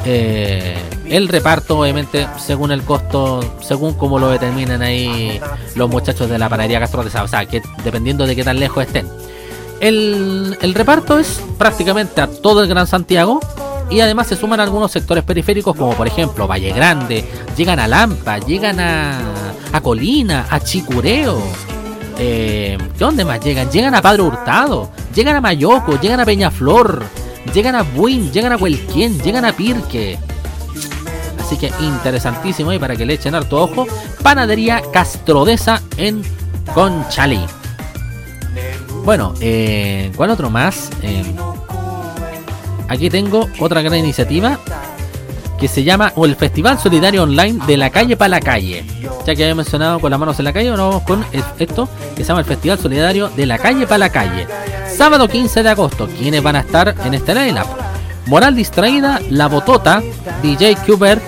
eh, el reparto, obviamente según el costo, según como lo determinan ahí los muchachos de la panadería Castrodesa, o sea, que dependiendo de qué tan lejos estén. El, el reparto es prácticamente a todo el Gran Santiago y además se suman algunos sectores periféricos como por ejemplo Valle Grande, llegan a Lampa, llegan a, a Colina, a Chicureo. Eh, ¿Dónde más llegan? Llegan a Padre Hurtado, llegan a Mayoco, llegan a Peñaflor, llegan a Buin, llegan a Huelquien, llegan a Pirque. Así que interesantísimo y para que le echen harto ojo, Panadería Castrodesa en Conchalí. Bueno, eh, ¿cuál otro más? Eh, aquí tengo otra gran iniciativa que se llama el Festival Solidario Online de la calle para la calle. Ya que había mencionado con las manos en la calle, ahora vamos con esto que se llama el Festival Solidario de la calle para la calle. Sábado 15 de agosto, ¿quiénes van a estar en este lineup? Moral Distraída, La Botota, DJ Qbert,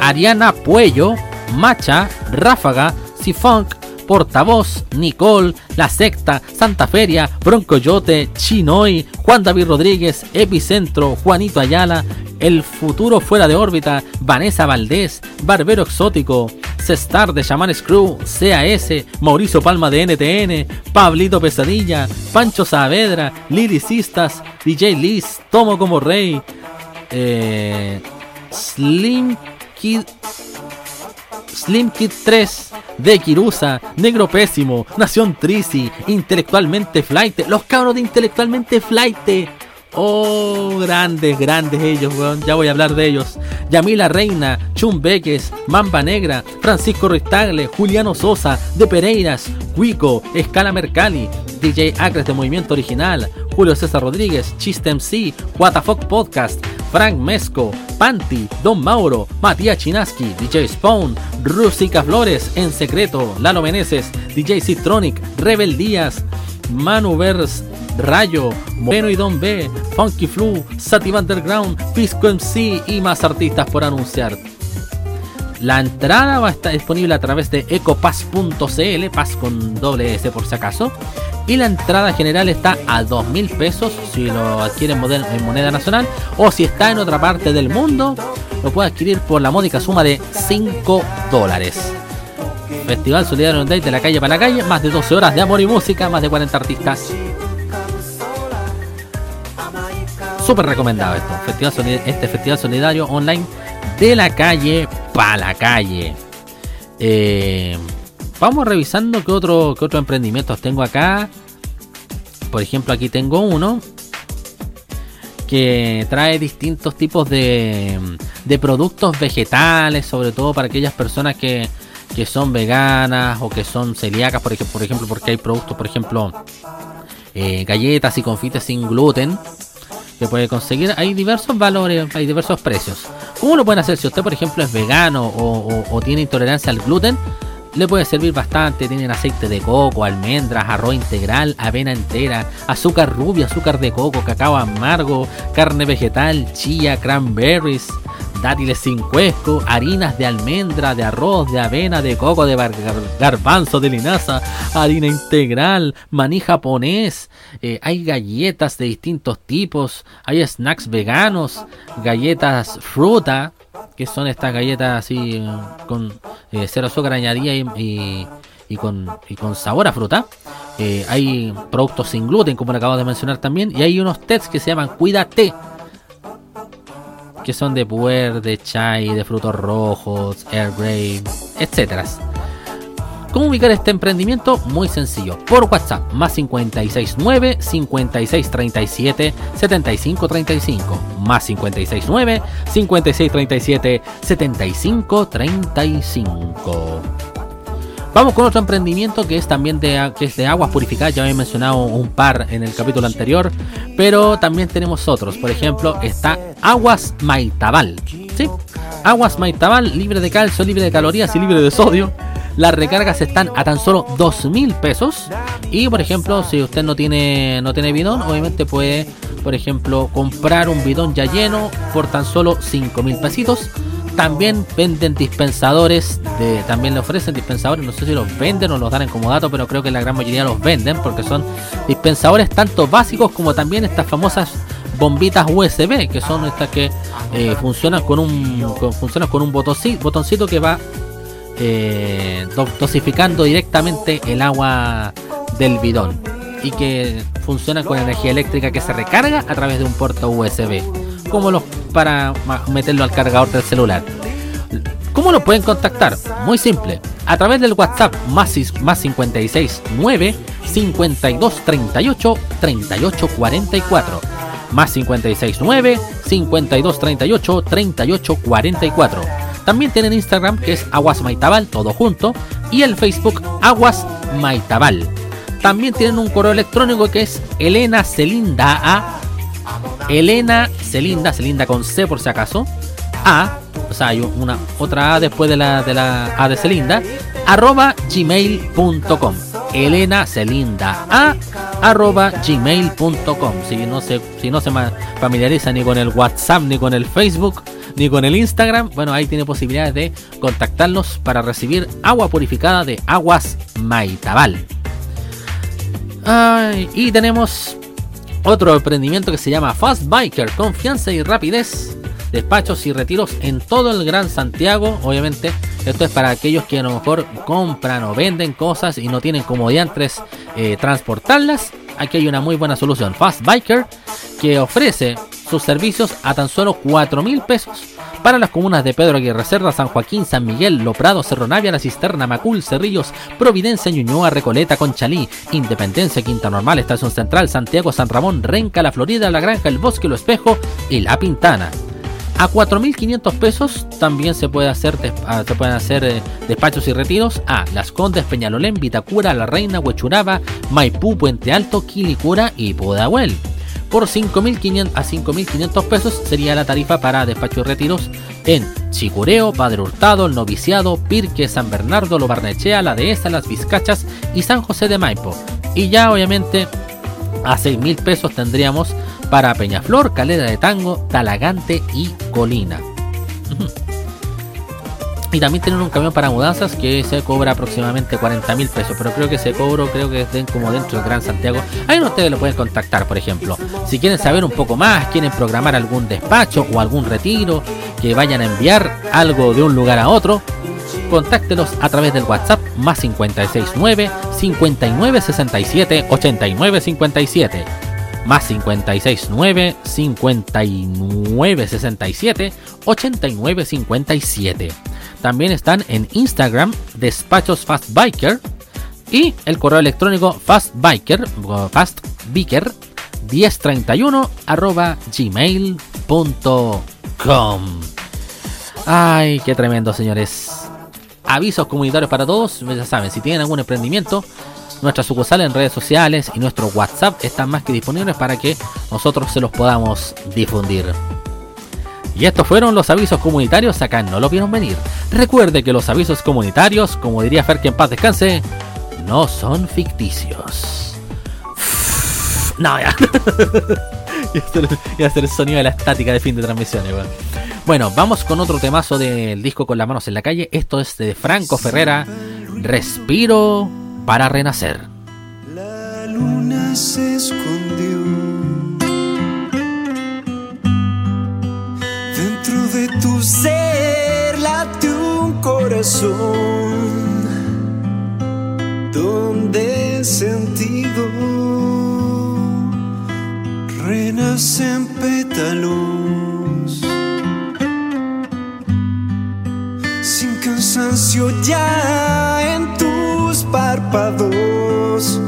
Ariana Puello, Macha, Ráfaga, Sifunk, Portavoz, Nicole, La Secta, Santa Feria, Broncoyote, Chinoy, Juan David Rodríguez, Epicentro, Juanito Ayala, El Futuro Fuera de órbita, Vanessa Valdés, Barbero Exótico, Cestar de Shaman Screw, CAS, Mauricio Palma de NTN, Pablito Pesadilla, Pancho Saavedra, Liricistas, DJ Liz, Tomo como Rey, eh, Slim Kid Slim Kid 3, De Kirusa, Negro Pésimo, Nación Trisi, Intelectualmente Flight, los cabros de Intelectualmente Flight. Oh, grandes, grandes ellos, weón. Ya voy a hablar de ellos. Yamila Reina, Chum Beques, Mamba Negra, Francisco Ristagle, Juliano Sosa, De Pereiras, Cuico, Escala Mercali, DJ Acres de Movimiento Original, Julio César Rodríguez, Chiste MC, WTF Podcast, Frank Mesco, Panti, Don Mauro, Matías Chinaski, DJ Spawn, Rusica Flores, En Secreto, Lalo Meneses, DJ Citronic, Rebel Díaz, Manu Vers, Rayo, Moreno y Don B, Funky Flu, Sativa Underground, Pisco MC y más artistas por anunciar. La entrada va a estar disponible a través de ecopass.cl, pass con doble S por si acaso. Y la entrada general está a 2 mil pesos si lo adquiere en moder- en moneda nacional. O si está en otra parte del mundo, lo puede adquirir por la módica suma de 5 dólares. Festival Solidario Day de la calle para la calle, más de 12 horas de amor y música, más de 40 artistas. Súper recomendado esto. Este Festival Solidario Online de la calle para la calle. Eh, vamos revisando qué otro, qué otros emprendimientos tengo acá. Por ejemplo, aquí tengo uno que trae distintos tipos de, de productos vegetales, sobre todo para aquellas personas que, que son veganas o que son celíacas, por ejemplo, por ejemplo porque hay productos, por ejemplo, eh, galletas y confites sin gluten que puede conseguir. Hay diversos valores, hay diversos precios. ¿Cómo lo pueden hacer? Si usted, por ejemplo, es vegano o, o- tiene intolerancia al gluten, le puede servir bastante. Tienen aceite de coco, almendras, arroz integral, avena entera, azúcar rubia, azúcar de coco, cacao amargo, carne vegetal, chía, cranberries. Dátiles sin cuesco, harinas de almendra, de arroz, de avena, de coco, de garbanzo, de linaza, harina integral, maní japonés, eh, hay galletas de distintos tipos, hay snacks veganos, galletas fruta, que son estas galletas así eh, con eh, cero azúcar añadida y, con, sabor a fruta. Hay productos sin gluten, como le acabo de mencionar también, y hay unos tests que se llaman Cuídate, que son de puer, de chai, de frutos rojos, Air Grey, etcétera. ¿Cómo ubicar este emprendimiento? Muy sencillo. Por WhatsApp, más 569 5637 7535. Más 569 5637 7535. Vamos con otro emprendimiento que es también de, que es de aguas purificadas. Ya había mencionado un par en el capítulo anterior. Pero también tenemos otros. Por ejemplo, está Aguas Maitabal. ¿Sí? Aguas Maitabal, libre de calcio, libre de calorías y libre de sodio. Las recargas están a tan solo 2 mil pesos. Y por ejemplo, si usted no tiene, no tiene bidón, obviamente puede, por ejemplo, comprar un bidón ya lleno por tan solo 5 mil pesitos. También venden dispensadores, de, también le ofrecen dispensadores, no sé si los venden o los dan en comodato, pero creo que la gran mayoría los venden porque son dispensadores tanto básicos como también estas famosas bombitas USB, que son estas que eh, funcionan con un con, funcionan botoncito, que va eh, dosificando directamente el agua del bidón y que funciona con energía eléctrica que se recarga a través de un puerto USB, como los para meterlo al cargador del celular. ¿Cómo lo pueden contactar? Muy simple, a través del WhatsApp más, más 56 9 52 38 38 44 más 56 9 52 38 38 44 también tienen Instagram que es Aguas Maitabal, todo junto, y el Facebook Aguas Maitabal. También tienen un correo electrónico que es Elena Celinda A. Elena Celinda, Celinda con C por si acaso. A, o sea, hay una otra A después de la, de la A de Celinda, arroba gmail.com. Elena Celinda A arroba gmail.com. Si no se, si no se familiariza ni con el WhatsApp ni con el Facebook, ni con el Instagram, bueno, ahí tiene posibilidades de contactarlos para recibir agua purificada de Aguas Maitabal. y tenemos otro emprendimiento que se llama Fast Biker, confianza y rapidez, despachos y retiros en todo el Gran Santiago. Obviamente, esto es para aquellos que a lo mejor compran o venden cosas y no tienen como diantres eh, transportarlas. Aquí hay una muy buena solución, Fast Biker, que ofrece sus servicios a tan solo 4 mil pesos para las comunas de Pedro Aguirre Cerda, San Joaquín, San Miguel, Loprado, Cerro Navia, La Cisterna, Macul, Cerrillos, Providencia, Ñuñoa, Recoleta, Conchalí, Independencia, Quinta Normal, Estación Central, Santiago, San Ramón, Renca, La Florida, La Granja, El Bosque, Lo Espejo y La Pintana. A 4.500 pesos también se, puede hacer, ah, se pueden hacer eh, despachos y retiros a Las Condes, Peñalolén, Vitacura, La Reina, Huechuraba, Maipú, Puente Alto, Quilicura y Pudahuel por 5.500 a 5.500 pesos sería la tarifa para despacho retiros en Chicureo, Padre Hurtado, El Noviciado, Pirque, San Bernardo, Lo Barnechea, La Dehesa, Las Vizcachas y San José de Maipo. Y ya obviamente a 6.000 pesos tendríamos para Peñaflor, Calera de Tango, Talagante y Colina. Y también tienen un camión para mudanzas que se cobra aproximadamente 40 mil pesos. Pero creo que ese cobro, creo que es como dentro del Gran Santiago. Ahí ustedes lo pueden contactar, por ejemplo. Si quieren saber un poco más, quieren programar algún despacho o algún retiro, que vayan a enviar algo de un lugar a otro, contáctelos a través del WhatsApp más 569 5967 8957 más 569 5967 8957 también están en Instagram, Despachos Fast Biker. Y el correo electrónico fastbiker, fastbiker 1031 arroba gmail.com. Ay, qué tremendo, señores. Avisos comunitarios para todos. Ya saben, si tienen algún emprendimiento, nuestras sucursales en redes sociales y nuestro WhatsApp están más que disponibles para que nosotros se los podamos difundir. Y estos fueron los avisos comunitarios acá no lo vieron venir. Recuerde que los avisos comunitarios, como diría Fer que en paz descanse, no son ficticios. No, ya. y hacer el sonido de la estática de fin de transmisión, igual. Bueno, vamos con otro temazo del disco con las manos en la calle. Esto es de Franco Ferrera. Respiro para renacer. La luna se escondió tu ser late un corazón donde sentido renacen pétalos sin cansancio ya en tus párpados.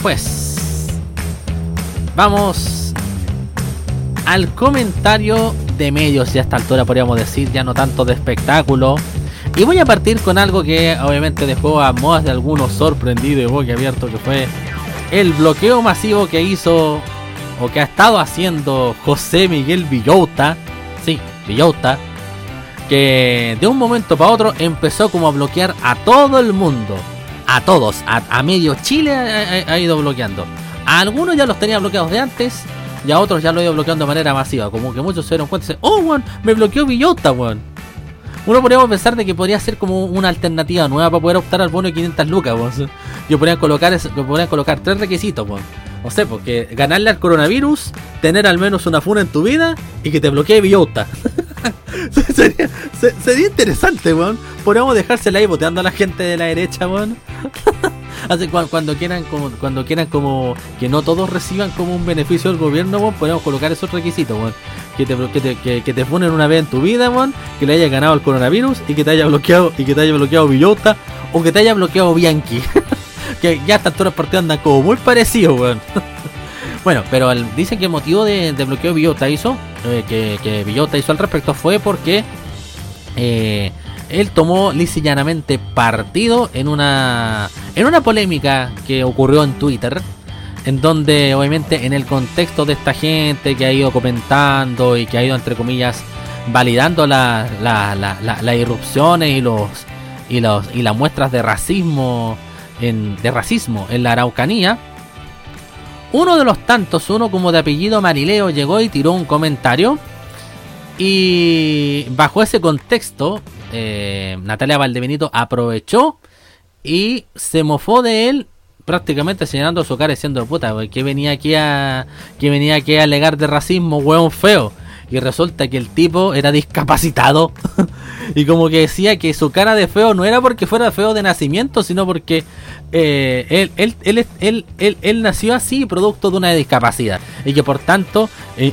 Pues. Vamos al comentario de medios y a esta altura podríamos decir ya no tanto de espectáculo. Y voy a partir con algo que obviamente dejó a más de algunos sorprendidos y boquiabierto que fue el bloqueo masivo que hizo o que ha estado haciendo José Miguel Villota. Sí, Villota que de un momento para otro empezó como a bloquear a todo el mundo. A todos, a, a medio Chile ha, ha- ha ido bloqueando. A algunos ya los tenía bloqueados de antes y a otros ya lo ha ido bloqueando de manera masiva. Como que muchos se dieron cuenta y dicen, oh, weón, me bloqueó Villota, weón. Uno podríamos pensar de que podría ser como una alternativa nueva para poder optar al bono de 500 lucas. Yo podría colocar, ese- yo podría colocar tres requisitos, weón. No sé, porque ganarle al coronavirus, tener al menos una funa en tu vida y que te bloquee Villota. sería, se- sería interesante, weón. Podríamos dejársela ahí boteando a la gente de la derecha, weón. Así cuando, quieran como cuando quieran como que no todos reciban como un beneficio del gobierno, weón, podemos colocar esos requisitos, weón. Que te, que te, que, que te funen una vez en tu vida, weón, que le haya ganado el coronavirus y que te haya bloqueado y que te haya bloqueado Villota o que te haya bloqueado Bianchi. que ya a esta altura partidas andan como muy parecidos, weón. Bueno, pero el- dicen que el motivo de, de bloqueo Villota hizo, eh, que, que Villota hizo al respecto fue porque eh, él tomó lisa partido en una, en una polémica que ocurrió en Twitter, en donde obviamente en el contexto de esta gente que ha ido comentando y que ha ido entre comillas validando la- la- la- la- las irrupciones y los y los y las muestras de racismo en, de racismo en la Araucanía uno de los tantos, uno como de apellido Marileo, llegó y tiró un comentario. Y bajo ese contexto, eh, Natalia Valdebenito aprovechó y se mofó de él, prácticamente señalando su cara diciendo, puta, que venía aquí a que venía aquí a alegar de racismo, hueón feo. Y resulta que el tipo era discapacitado. Y como que decía que su cara de feo no era porque fuera feo de nacimiento, sino porque eh, él, él, él, él, nació así, producto de una discapacidad. Y que por tanto eh,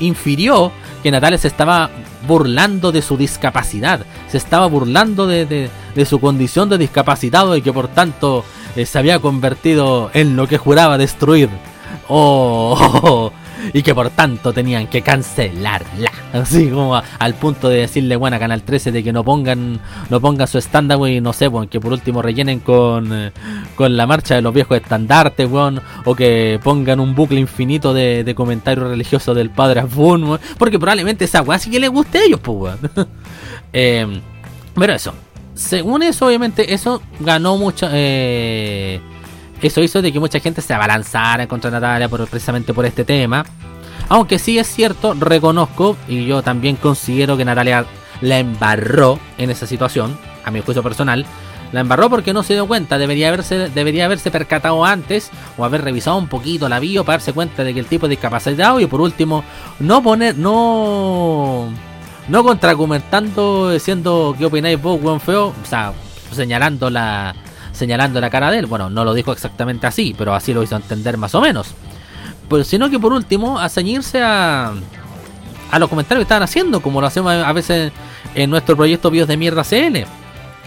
infirió que Natalia se estaba burlando de su discapacidad. Se estaba burlando de, de- su condición de discapacitado y que por tanto eh, se había convertido en lo que juraba destruir. Oh, y que por tanto tenían que cancelarla. Así como al punto de decirle bueno a Canal 13 de que no pongan no pongan su estándar y no sé, weón, que por último rellenen con, eh, con la marcha de los viejos estandartes, weón, o que pongan un bucle infinito de, de comentarios religiosos del padre Afun, weón, porque probablemente esa weá sí que les guste a ellos, pues weón. Eh, pero eso, según eso, obviamente, eso ganó mucho. eh, eso hizo de que mucha gente se abalanzara contra Natalia por, precisamente por este tema. Aunque sí es cierto, reconozco, y yo también considero que Natalia la embarró en esa situación, a mi juicio personal. La embarró porque no se dio cuenta, debería haberse, debería haberse percatado antes o haber revisado un poquito la bio para darse cuenta de que el tipo es discapacitado y por último no poner, no, no contraargumentando diciendo qué opináis vos, buen feo, o sea, señalando la, señalando la cara de él. Bueno, no lo dijo exactamente así, pero así lo hizo entender más o menos. Pues, sino que por último, a ceñirse a, a los comentarios que estaban haciendo, como lo hacemos a veces en nuestro proyecto Bios de Mierda CL.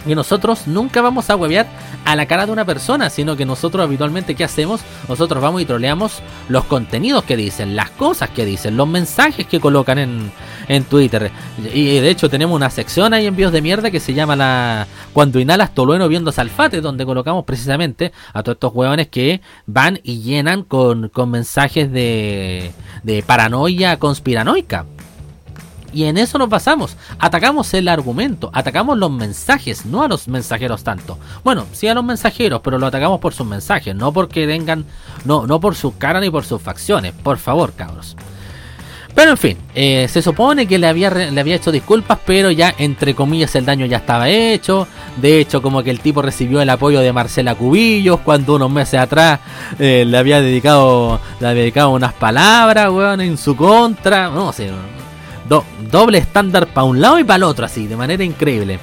Y nosotros nunca vamos a huevear a la cara de una persona, sino que nosotros habitualmente, ¿qué hacemos? Nosotros vamos y troleamos los contenidos que dicen, las cosas que dicen, los mensajes que colocan en, en Twitter. Y de hecho tenemos una sección ahí en Bios de Mierda que se llama la Cuando inhalas tolueno viendo salfate, donde colocamos precisamente a todos estos hueones que van y llenan con, con mensajes de, de paranoia conspiranoica. Y en eso nos basamos. Atacamos el argumento, atacamos los mensajes, no a los mensajeros tanto. Bueno, sí a los mensajeros, pero lo atacamos por sus mensajes, no porque vengan, no, no por su cara ni por sus facciones. Por favor, cabros. Pero en fin, eh, se supone que le había, le había hecho disculpas, pero ya entre comillas el daño ya estaba hecho. De hecho, como que el tipo recibió el apoyo de Marcela Cubillos cuando unos meses atrás eh, le había dedicado le había dedicado unas palabras, weón, en su contra. No sé, do- doble estándar para un lado y para el otro, así, de manera increíble.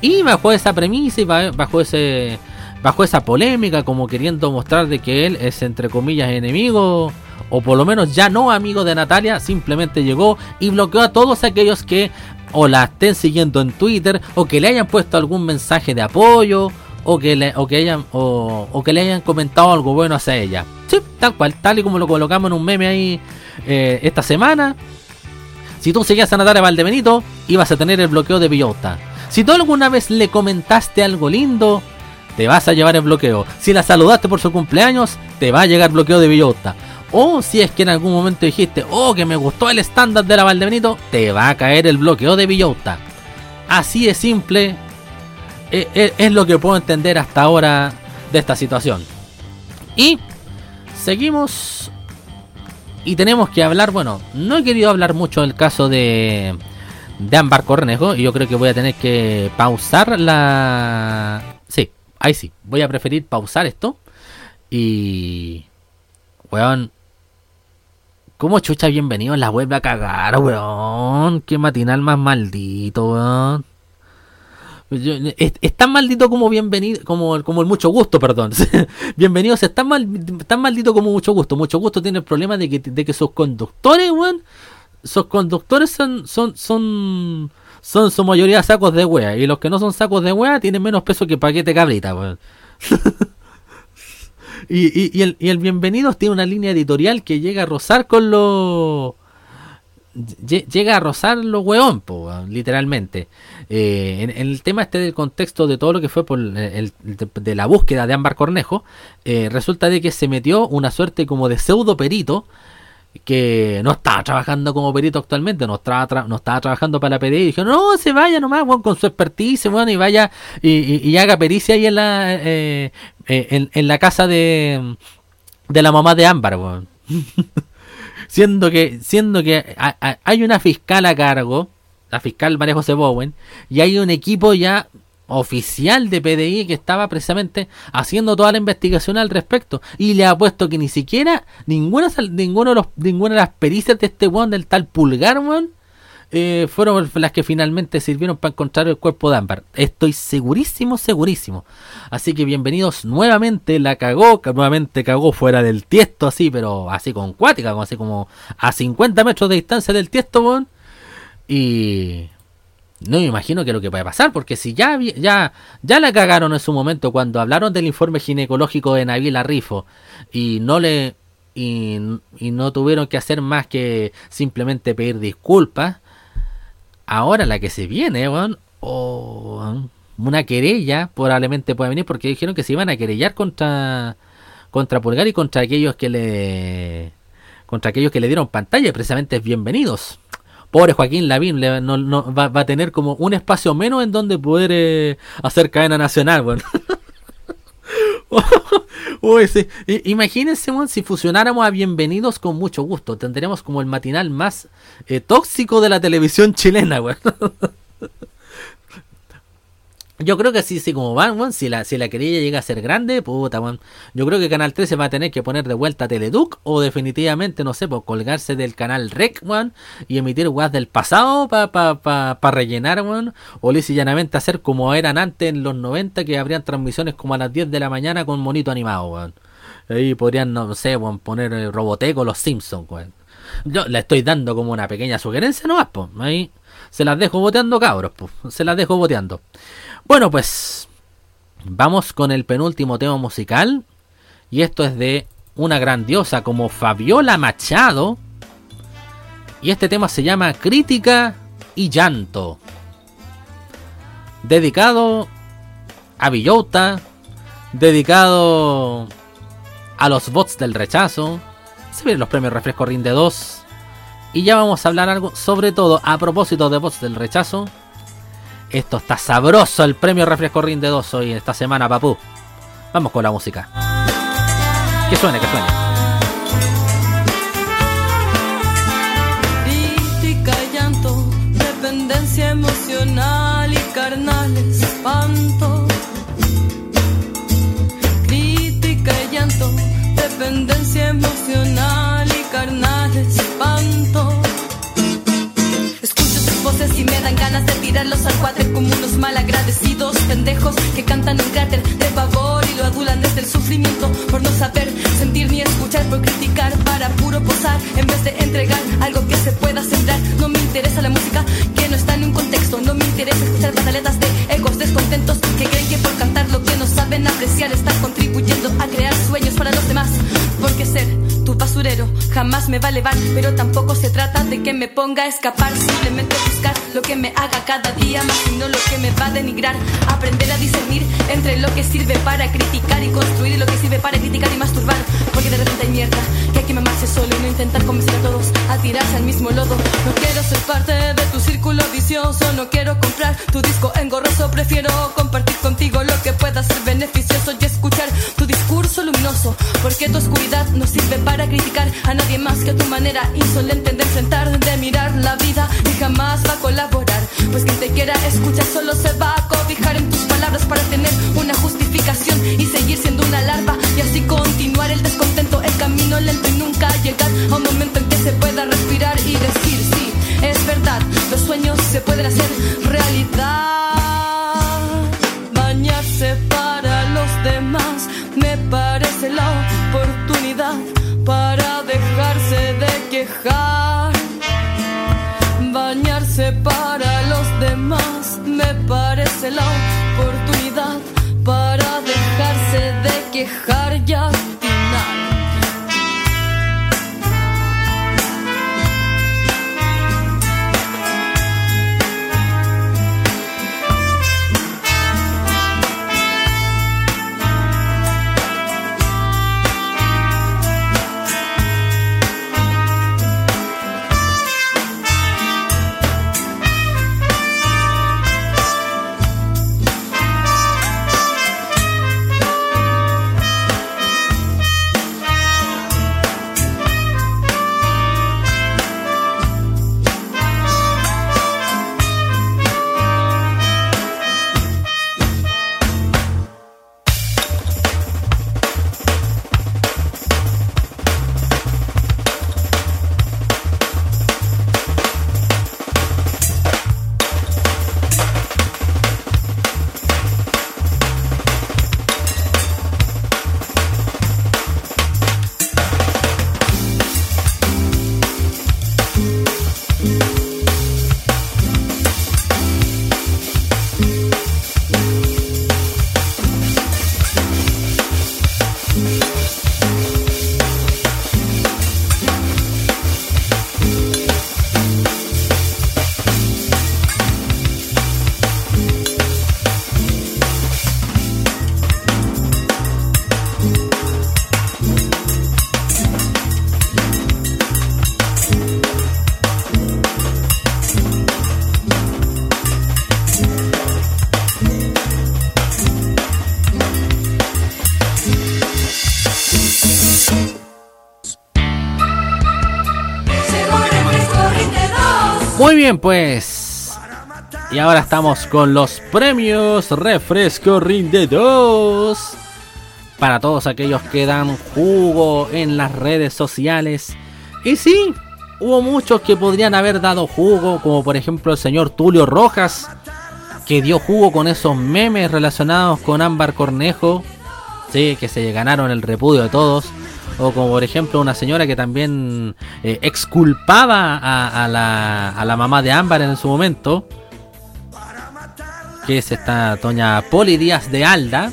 Y bajo esa premisa y ba- bajo ese bajo esa polémica, como queriendo mostrar de que él es entre comillas enemigo o por lo menos ya no amigo de Natalia, simplemente llegó y bloqueó a todos aquellos que o la estén siguiendo en Twitter o que le hayan puesto algún mensaje de apoyo o que le, o que hayan o, o que le hayan comentado algo bueno hacia ella. Sí, tal cual, tal y como lo colocamos en un meme ahí eh, esta semana. Si tú seguías a Natalia Valdebenito, ibas a tener el bloqueo de Villota. Si tú alguna vez le comentaste algo lindo, te vas a llevar el bloqueo. Si la saludaste por su cumpleaños, te va a llegar bloqueo de Villota. O si es que en algún momento dijiste, oh, que me gustó el estándar de la Valdebenito, te va a caer el bloqueo de Villota. Así de simple eh, eh, es lo que puedo entender hasta ahora de esta situación. Y seguimos y tenemos que hablar, bueno, no he querido hablar mucho del caso de, de Ámbar Cornejo y yo creo que voy a tener que pausar la... Sí, ahí sí, voy a preferir pausar esto y... Weón, ¿cómo chucha bienvenido la vuelve a cagar, weón? Qué matinal más maldito, weón. Yo- es, es tan maldito como bienvenido, como, como el mucho gusto, perdón. Bienvenidos, es tan, mal, tan maldito como mucho gusto. Mucho gusto tiene el problema de que, de que sus conductores, weón, sus conductores son, son, son, son su mayoría sacos de wea. Y los que no son sacos de wea tienen menos peso que paquete cabrita, weón. y, y, y el, y el Bienvenidos tiene una línea editorial que llega a rozar con lo lle- llega a rozar lo weón, po, literalmente. Eh, en, en el tema este del contexto de todo lo que fue por el, de, la búsqueda de Ámbar Cornejo, eh, resulta de que se metió una suerte como de pseudo perito que no estaba trabajando como perito actualmente, no estaba, no estaba trabajando para la PDI y dijo, no, se vaya nomás, con su expertise, weón, y vaya y, haga pericia ahí en la, eh, eh, en, la casa de, de la mamá de Ámbar. siendo que siendo que ha- hay una fiscal a cargo, la fiscal María José Bowen, y hay un equipo ya oficial de PDI que estaba precisamente haciendo toda la investigación al respecto y le ha puesto que ni siquiera ninguna ninguno de los ninguna de las pericias de este weón del tal pulgar weón eh, fueron las que finalmente sirvieron para encontrar el cuerpo de Ámbar. Estoy segurísimo, segurísimo. Así que bienvenidos nuevamente. La cagó, nuevamente cagó fuera del tiesto, así, pero así con cuática, como así como a 50 metros de distancia del tiesto. Y no me imagino que lo que puede pasar, porque si ya, ya, ya la cagaron en su momento cuando hablaron del informe ginecológico de Nabila Rifo y no le y no tuvieron que hacer más que simplemente pedir disculpas, ahora la que se viene, weón, o weón, una querella probablemente puede venir porque dijeron que se iban a querellar contra contra Pulgar y contra aquellos que le contra aquellos que le dieron pantalla precisamente bienvenidos. Pobre Joaquín Lavín le- no, no- va, a tener como un espacio menos en donde poder eh, hacer cadena nacional, weón. Uy, sí. Imagínense, si fusionáramos a Bienvenidos con mucho gusto. Tendríamos como el matinal más eh, tóxico de la televisión chilena. Yo creo que así, sí, como van, weón, si la, si la querella llega a ser grande, puta, weón. Yo creo que Canal 13 va a tener que poner de vuelta a Teleduc o definitivamente, no sé, pues colgarse del canal Rec, weón, y emitir weas del pasado para pa, pa, pa rellenar. O lisa hacer como eran antes en los 90, que habrían transmisiones como a las 10 de la mañana con monito animado. Ahí podrían, no sé, poner eh, Roboteco los Simpsons. Yo le estoy dando como una pequeña sugerencia nomás, pues. Ahí se las dejo boteando, cabros, pues. Se las dejo boteando. Bueno, pues vamos con el penúltimo tema musical. Y esto es de una grandiosa como Fabiola Machado. Y este tema se llama Crítica y Llanto. Dedicado a Villota. Dedicado a los bots del rechazo. Se vienen los premios Refresco Rinde 2. Y ya vamos a hablar algo sobre todo a propósito de bots del rechazo. Esto está sabroso, el premio Refresco Rinde 2 hoy, esta semana, papú. Vamos con la música. Que suene, que suene. Crítica y llanto, dependencia emocional y carnal espanto. Crítica y llanto, dependencia emocional y carnal tirarlos al cuadre como unos malagradecidos pendejos que cantan un cráter de pavor y lo adulan desde el sufrimiento por no saber sentir ni escuchar, por criticar para puro posar en vez de entregar algo que se pueda sembrar. No me interesa la música que no está en un contexto, no me interesa escuchar pataletas de egos descontentos que creen que por cantar lo que no saben apreciar están contribuyendo a crear sueños para los demás. Porque ser tu basurero jamás me va a elevar, pero tampoco se trata de que me ponga a escapar, simplemente lo que me haga cada día más y no lo que me va a denigrar. Aprender a discernir entre lo que sirve para criticar y construir y lo que sirve para criticar y masturbar. Porque de repente hay mierda que hay que mamarse solo y no intentar convencer a todos a tirarse al mismo lodo. No quiero ser parte de tu círculo vicioso, no quiero comprar tu disco engorroso, prefiero compartir contigo lo que pueda ser beneficioso y escuchar tu discurso luminoso. Porque tu oscuridad no sirve para criticar a nadie más que tu manera insolente de enfrentar, de mirar la vida y jamás va a Pues quien te quiera escuchar solo se va a cobijar en tus palabras para tener una justificación y seguir siendo una larva y así continuar el descontento, el camino lento y nunca llegar a un momento en que se pueda respirar y decir sí, es verdad, los sueños se pueden hacer realidad. Bañarse para los demás me parece la la oportunidad para dejarse de quejar y pues. Y ahora estamos con los premios Refresco Rinde 2. Para todos aquellos que dan jugo en las redes sociales. Y sí, hubo muchos que podrían haber dado jugo, como por ejemplo el señor Tulio Rojas, que dio jugo con esos memes relacionados con Ámbar Cornejo. Sí, que se ganaron el repudio de todos. O como por ejemplo una señora que también eh, exculpaba a, a la, a la mamá de Ámbar en su momento. Que es esta doña Poli Díaz de Alda.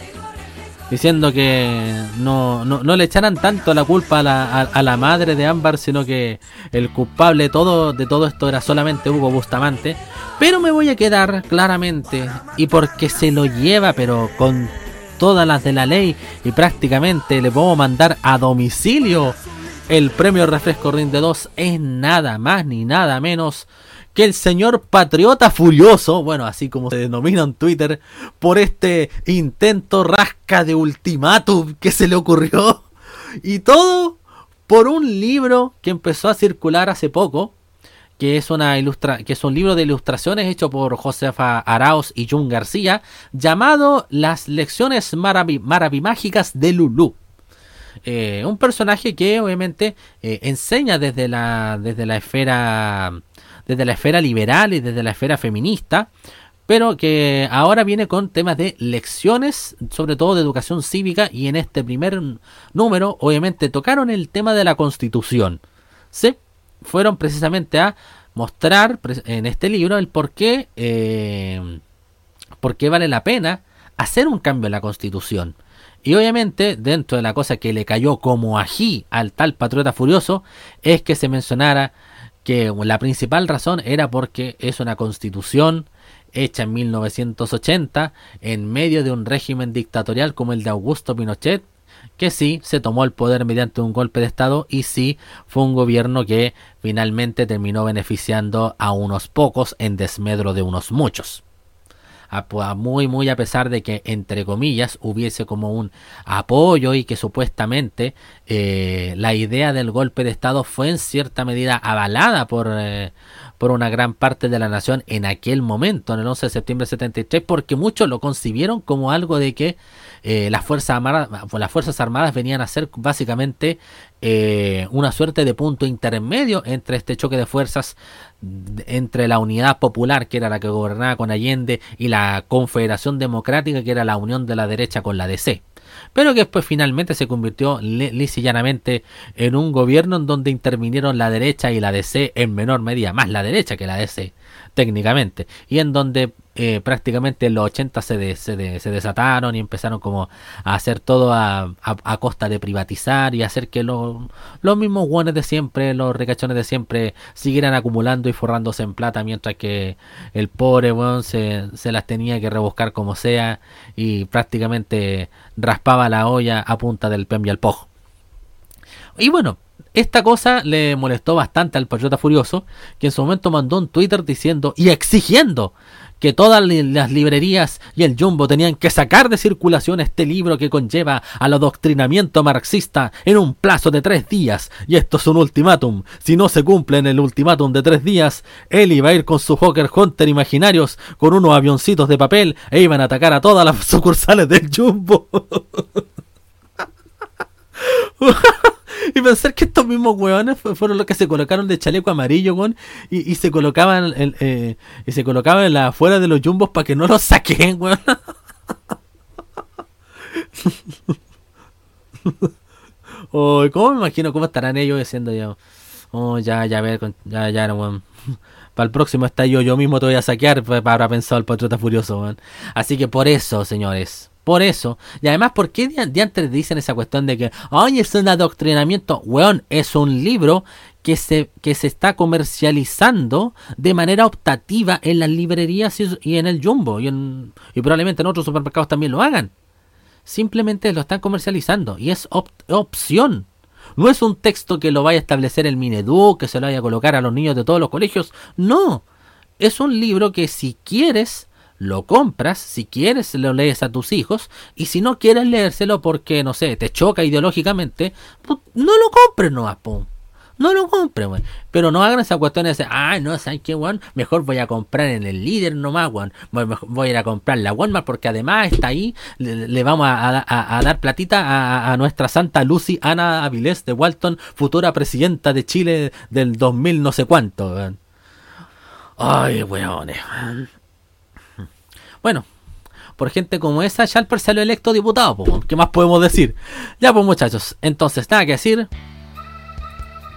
Diciendo que no, no, no le echaran tanto la culpa a la, a, la madre de Ámbar, sino que el culpable todo, de todo esto era solamente Hugo Bustamante. Pero me voy a quedar claramente, y porque se lo lleva, pero con todas las de la ley y prácticamente le podemos mandar a domicilio el premio Refresco Rinde 2 es nada más ni nada menos que el señor Patriota Furioso, bueno, así como se denomina en Twitter, por este intento rasca de ultimátum que se le ocurrió. Y todo por un libro que empezó a circular hace poco, que es una ilustra que es un libro de ilustraciones hecho por Josefa Arauz y Jun García, llamado Las lecciones maravi maravimágicas de Lulu. Eh, un personaje que obviamente eh, enseña desde la desde la esfera desde la esfera liberal y desde la esfera feminista, pero que ahora viene con temas de lecciones, sobre todo de educación cívica, y en este primer número, obviamente, tocaron el tema de la constitución. ¿Sí? Fueron precisamente a mostrar en este libro el por qué, eh, por qué vale la pena hacer un cambio en la constitución. Y obviamente, dentro de la cosa que le cayó como ají al tal patriota furioso, es que se mencionara que la principal razón era porque es una constitución hecha en 1980 en medio de un régimen dictatorial como el de Augusto Pinochet, que sí se tomó el poder mediante un golpe de Estado y sí fue un gobierno que finalmente terminó beneficiando a unos pocos en desmedro de unos muchos. A, muy muy a pesar de que entre comillas hubiese como un apoyo y que supuestamente eh, la idea del golpe de estado fue en cierta medida avalada por eh, por una gran parte de la nación en aquel momento, en el 11 de septiembre de 73, porque muchos lo concibieron como algo de que eh, las, fuerzas armadas, las Fuerzas Armadas venían a ser básicamente eh, una suerte de punto intermedio entre este choque de fuerzas entre la unidad popular, que era la que gobernaba con Allende, y la Confederación Democrática, que era la unión de la derecha con la DC pero que después finalmente se convirtió lisa y en un gobierno en donde intervinieron la derecha y la DC en menor medida, más la derecha que la DC técnicamente, y en donde eh, prácticamente en los 80 se, de, se, de, se, desataron y empezaron como a hacer todo a, costa de privatizar y hacer que lo, los mismos guones de siempre, los recachones de siempre, siguieran acumulando y forrándose en plata, mientras que el pobre weón se, se las tenía que rebuscar como sea y prácticamente raspaba la olla a punta del pem y al pojo. Y bueno, esta cosa le molestó bastante al Patriota Furioso, que en su momento mandó un Twitter diciendo y exigiendo que todas las librerías y el Jumbo tenían que sacar de circulación este libro que conlleva al adoctrinamiento marxista en un plazo de tres días. Y esto es un ultimátum. Si no se cumple en el ultimátum de tres días, él iba a ir con su Hawker Hunter imaginarios con unos avioncitos de papel e iban a atacar a todas las sucursales del Jumbo. y pensar que estos mismos hueones fueron los que se colocaron de chaleco amarillo, weón, y, y, se colocaban el, eh, y se colocaban en la afuera de los jumbos para que no los saquen, weón. oh, ¿Cómo me imagino cómo estarán ellos diciendo ya? Oh, ya, ya, ver, ya, ya, weón. Para el próximo está yo, yo mismo te voy a saquear para pensar el patriota furioso, weón. Así que por eso, señores, por eso. Y además, ¿por qué de antes dicen esa cuestión de que, ay, es un adoctrinamiento? Weón, es un libro que se, que se está comercializando de manera optativa en las librerías y, en el Jumbo. Y, en, probablemente en otros supermercados también lo hagan. Simplemente lo están comercializando. Y es op opción. No es un texto que lo vaya a establecer el Minedu, que se lo vaya a colocar a los niños de todos los colegios. No. Es un libro que si quieres lo compras, si quieres lo lees a tus hijos, y si no quieres leérselo porque, no sé, te choca ideológicamente, pues no lo compres no, pum. no lo compren, weón. Pero no hagan esa cuestión de decir, ay, no, ¿sabes qué, weón? Mejor voy a comprar en el líder nomás, weón. Voy, a ir a comprar la Walmart porque además está ahí. Le, vamos a dar platita a, a nuestra santa Lucy Ana Avilés de Walton, futura presidenta de Chile del 2000 no sé cuánto, weón. Ay, weones, weón. Bueno, por gente como esa, Shalper salió electo diputado. ¿qué más podemos decir? Ya pues muchachos, entonces nada que decir.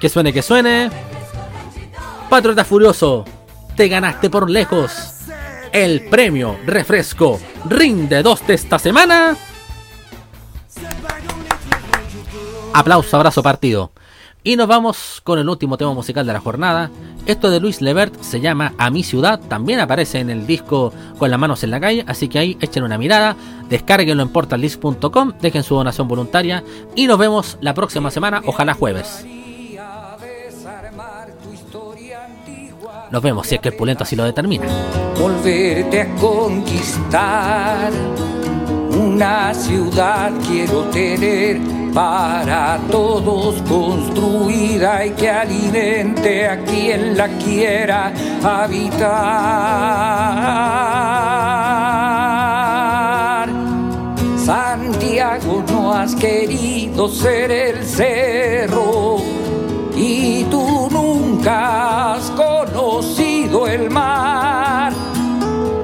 Que suene, que suene. Patriota Furioso, te ganaste por lejos el premio refresco Rinde 2 de esta semana. Aplauso, abrazo partido. Y nos vamos con el último tema musical de la jornada. Esto de Luis Levert se llama A mi ciudad. También aparece en el disco Con las manos en la calle. Así que ahí echen una mirada. Descárguenlo en portaldisc.com. Dejen su donación voluntaria. Y nos vemos la próxima semana. Ojalá jueves. Nos vemos si es que el pulento así lo determina. volverte a conquistar. Una ciudad quiero tener para todos construida y que alimente a quien la quiera habitar. Santiago, no has querido ser el cerro y tú nunca has conocido el mar.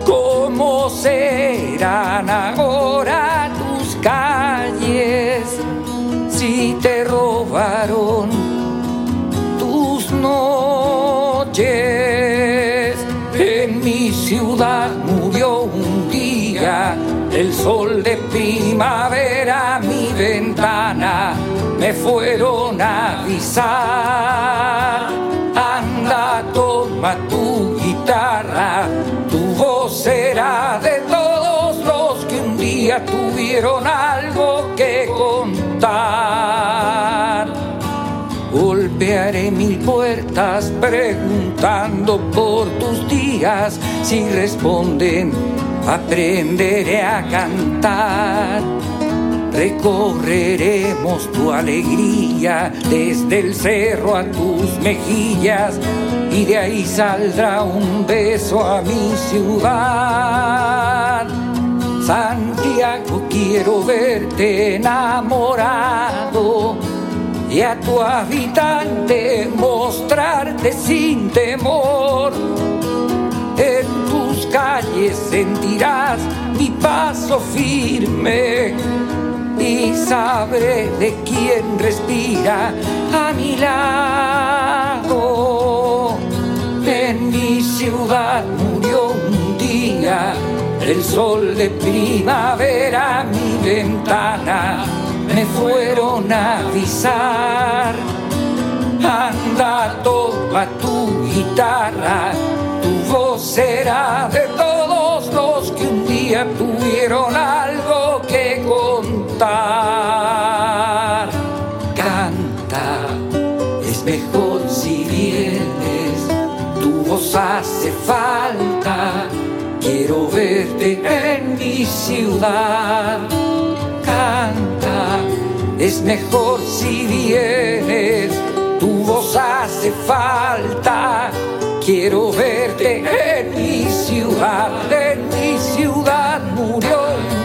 ¿Cómo serán ahora tus calles si te robaron tus noches? En mi ciudad murió un día el sol de primavera mi ventana me fueron a avisar. Anda, toma tu guitarra, tu voz será de todos los que un día tuvieron algo que Golpearé mil puertas preguntando por tus días. Si responden, aprenderé a cantar. Recorreremos tu alegría desde el cerro a tus mejillas y de ahí saldrá un beso a mi ciudad. Santiago, quiero verte enamorado y a tu habitante mostrarte sin temor. En tus calles sentirás mi paso firme y sabré de quién respira a mi lado. En mi ciudad murió un día el sol de primavera a mi ventana me fueron a avisar. Anda, toma tu guitarra, tu voz será de todos los que un día tuvieron algo que contar. Canta, es mejor si vienes, tu voz hace falta. Quiero verte en mi ciudad. Canta, es mejor si vienes, tu voz hace falta. Quiero verte en mi ciudad, en mi ciudad murió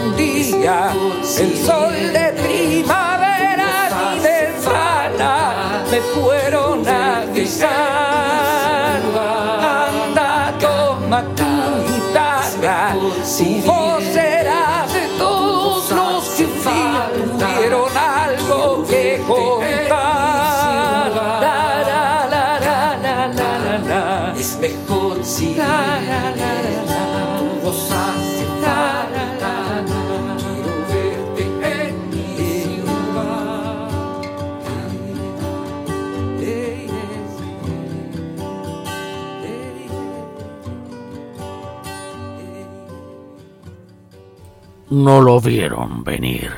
un día el sol de primavera mi ventana me fueron a avisar. Guitarra, si vos No lo vieron venir.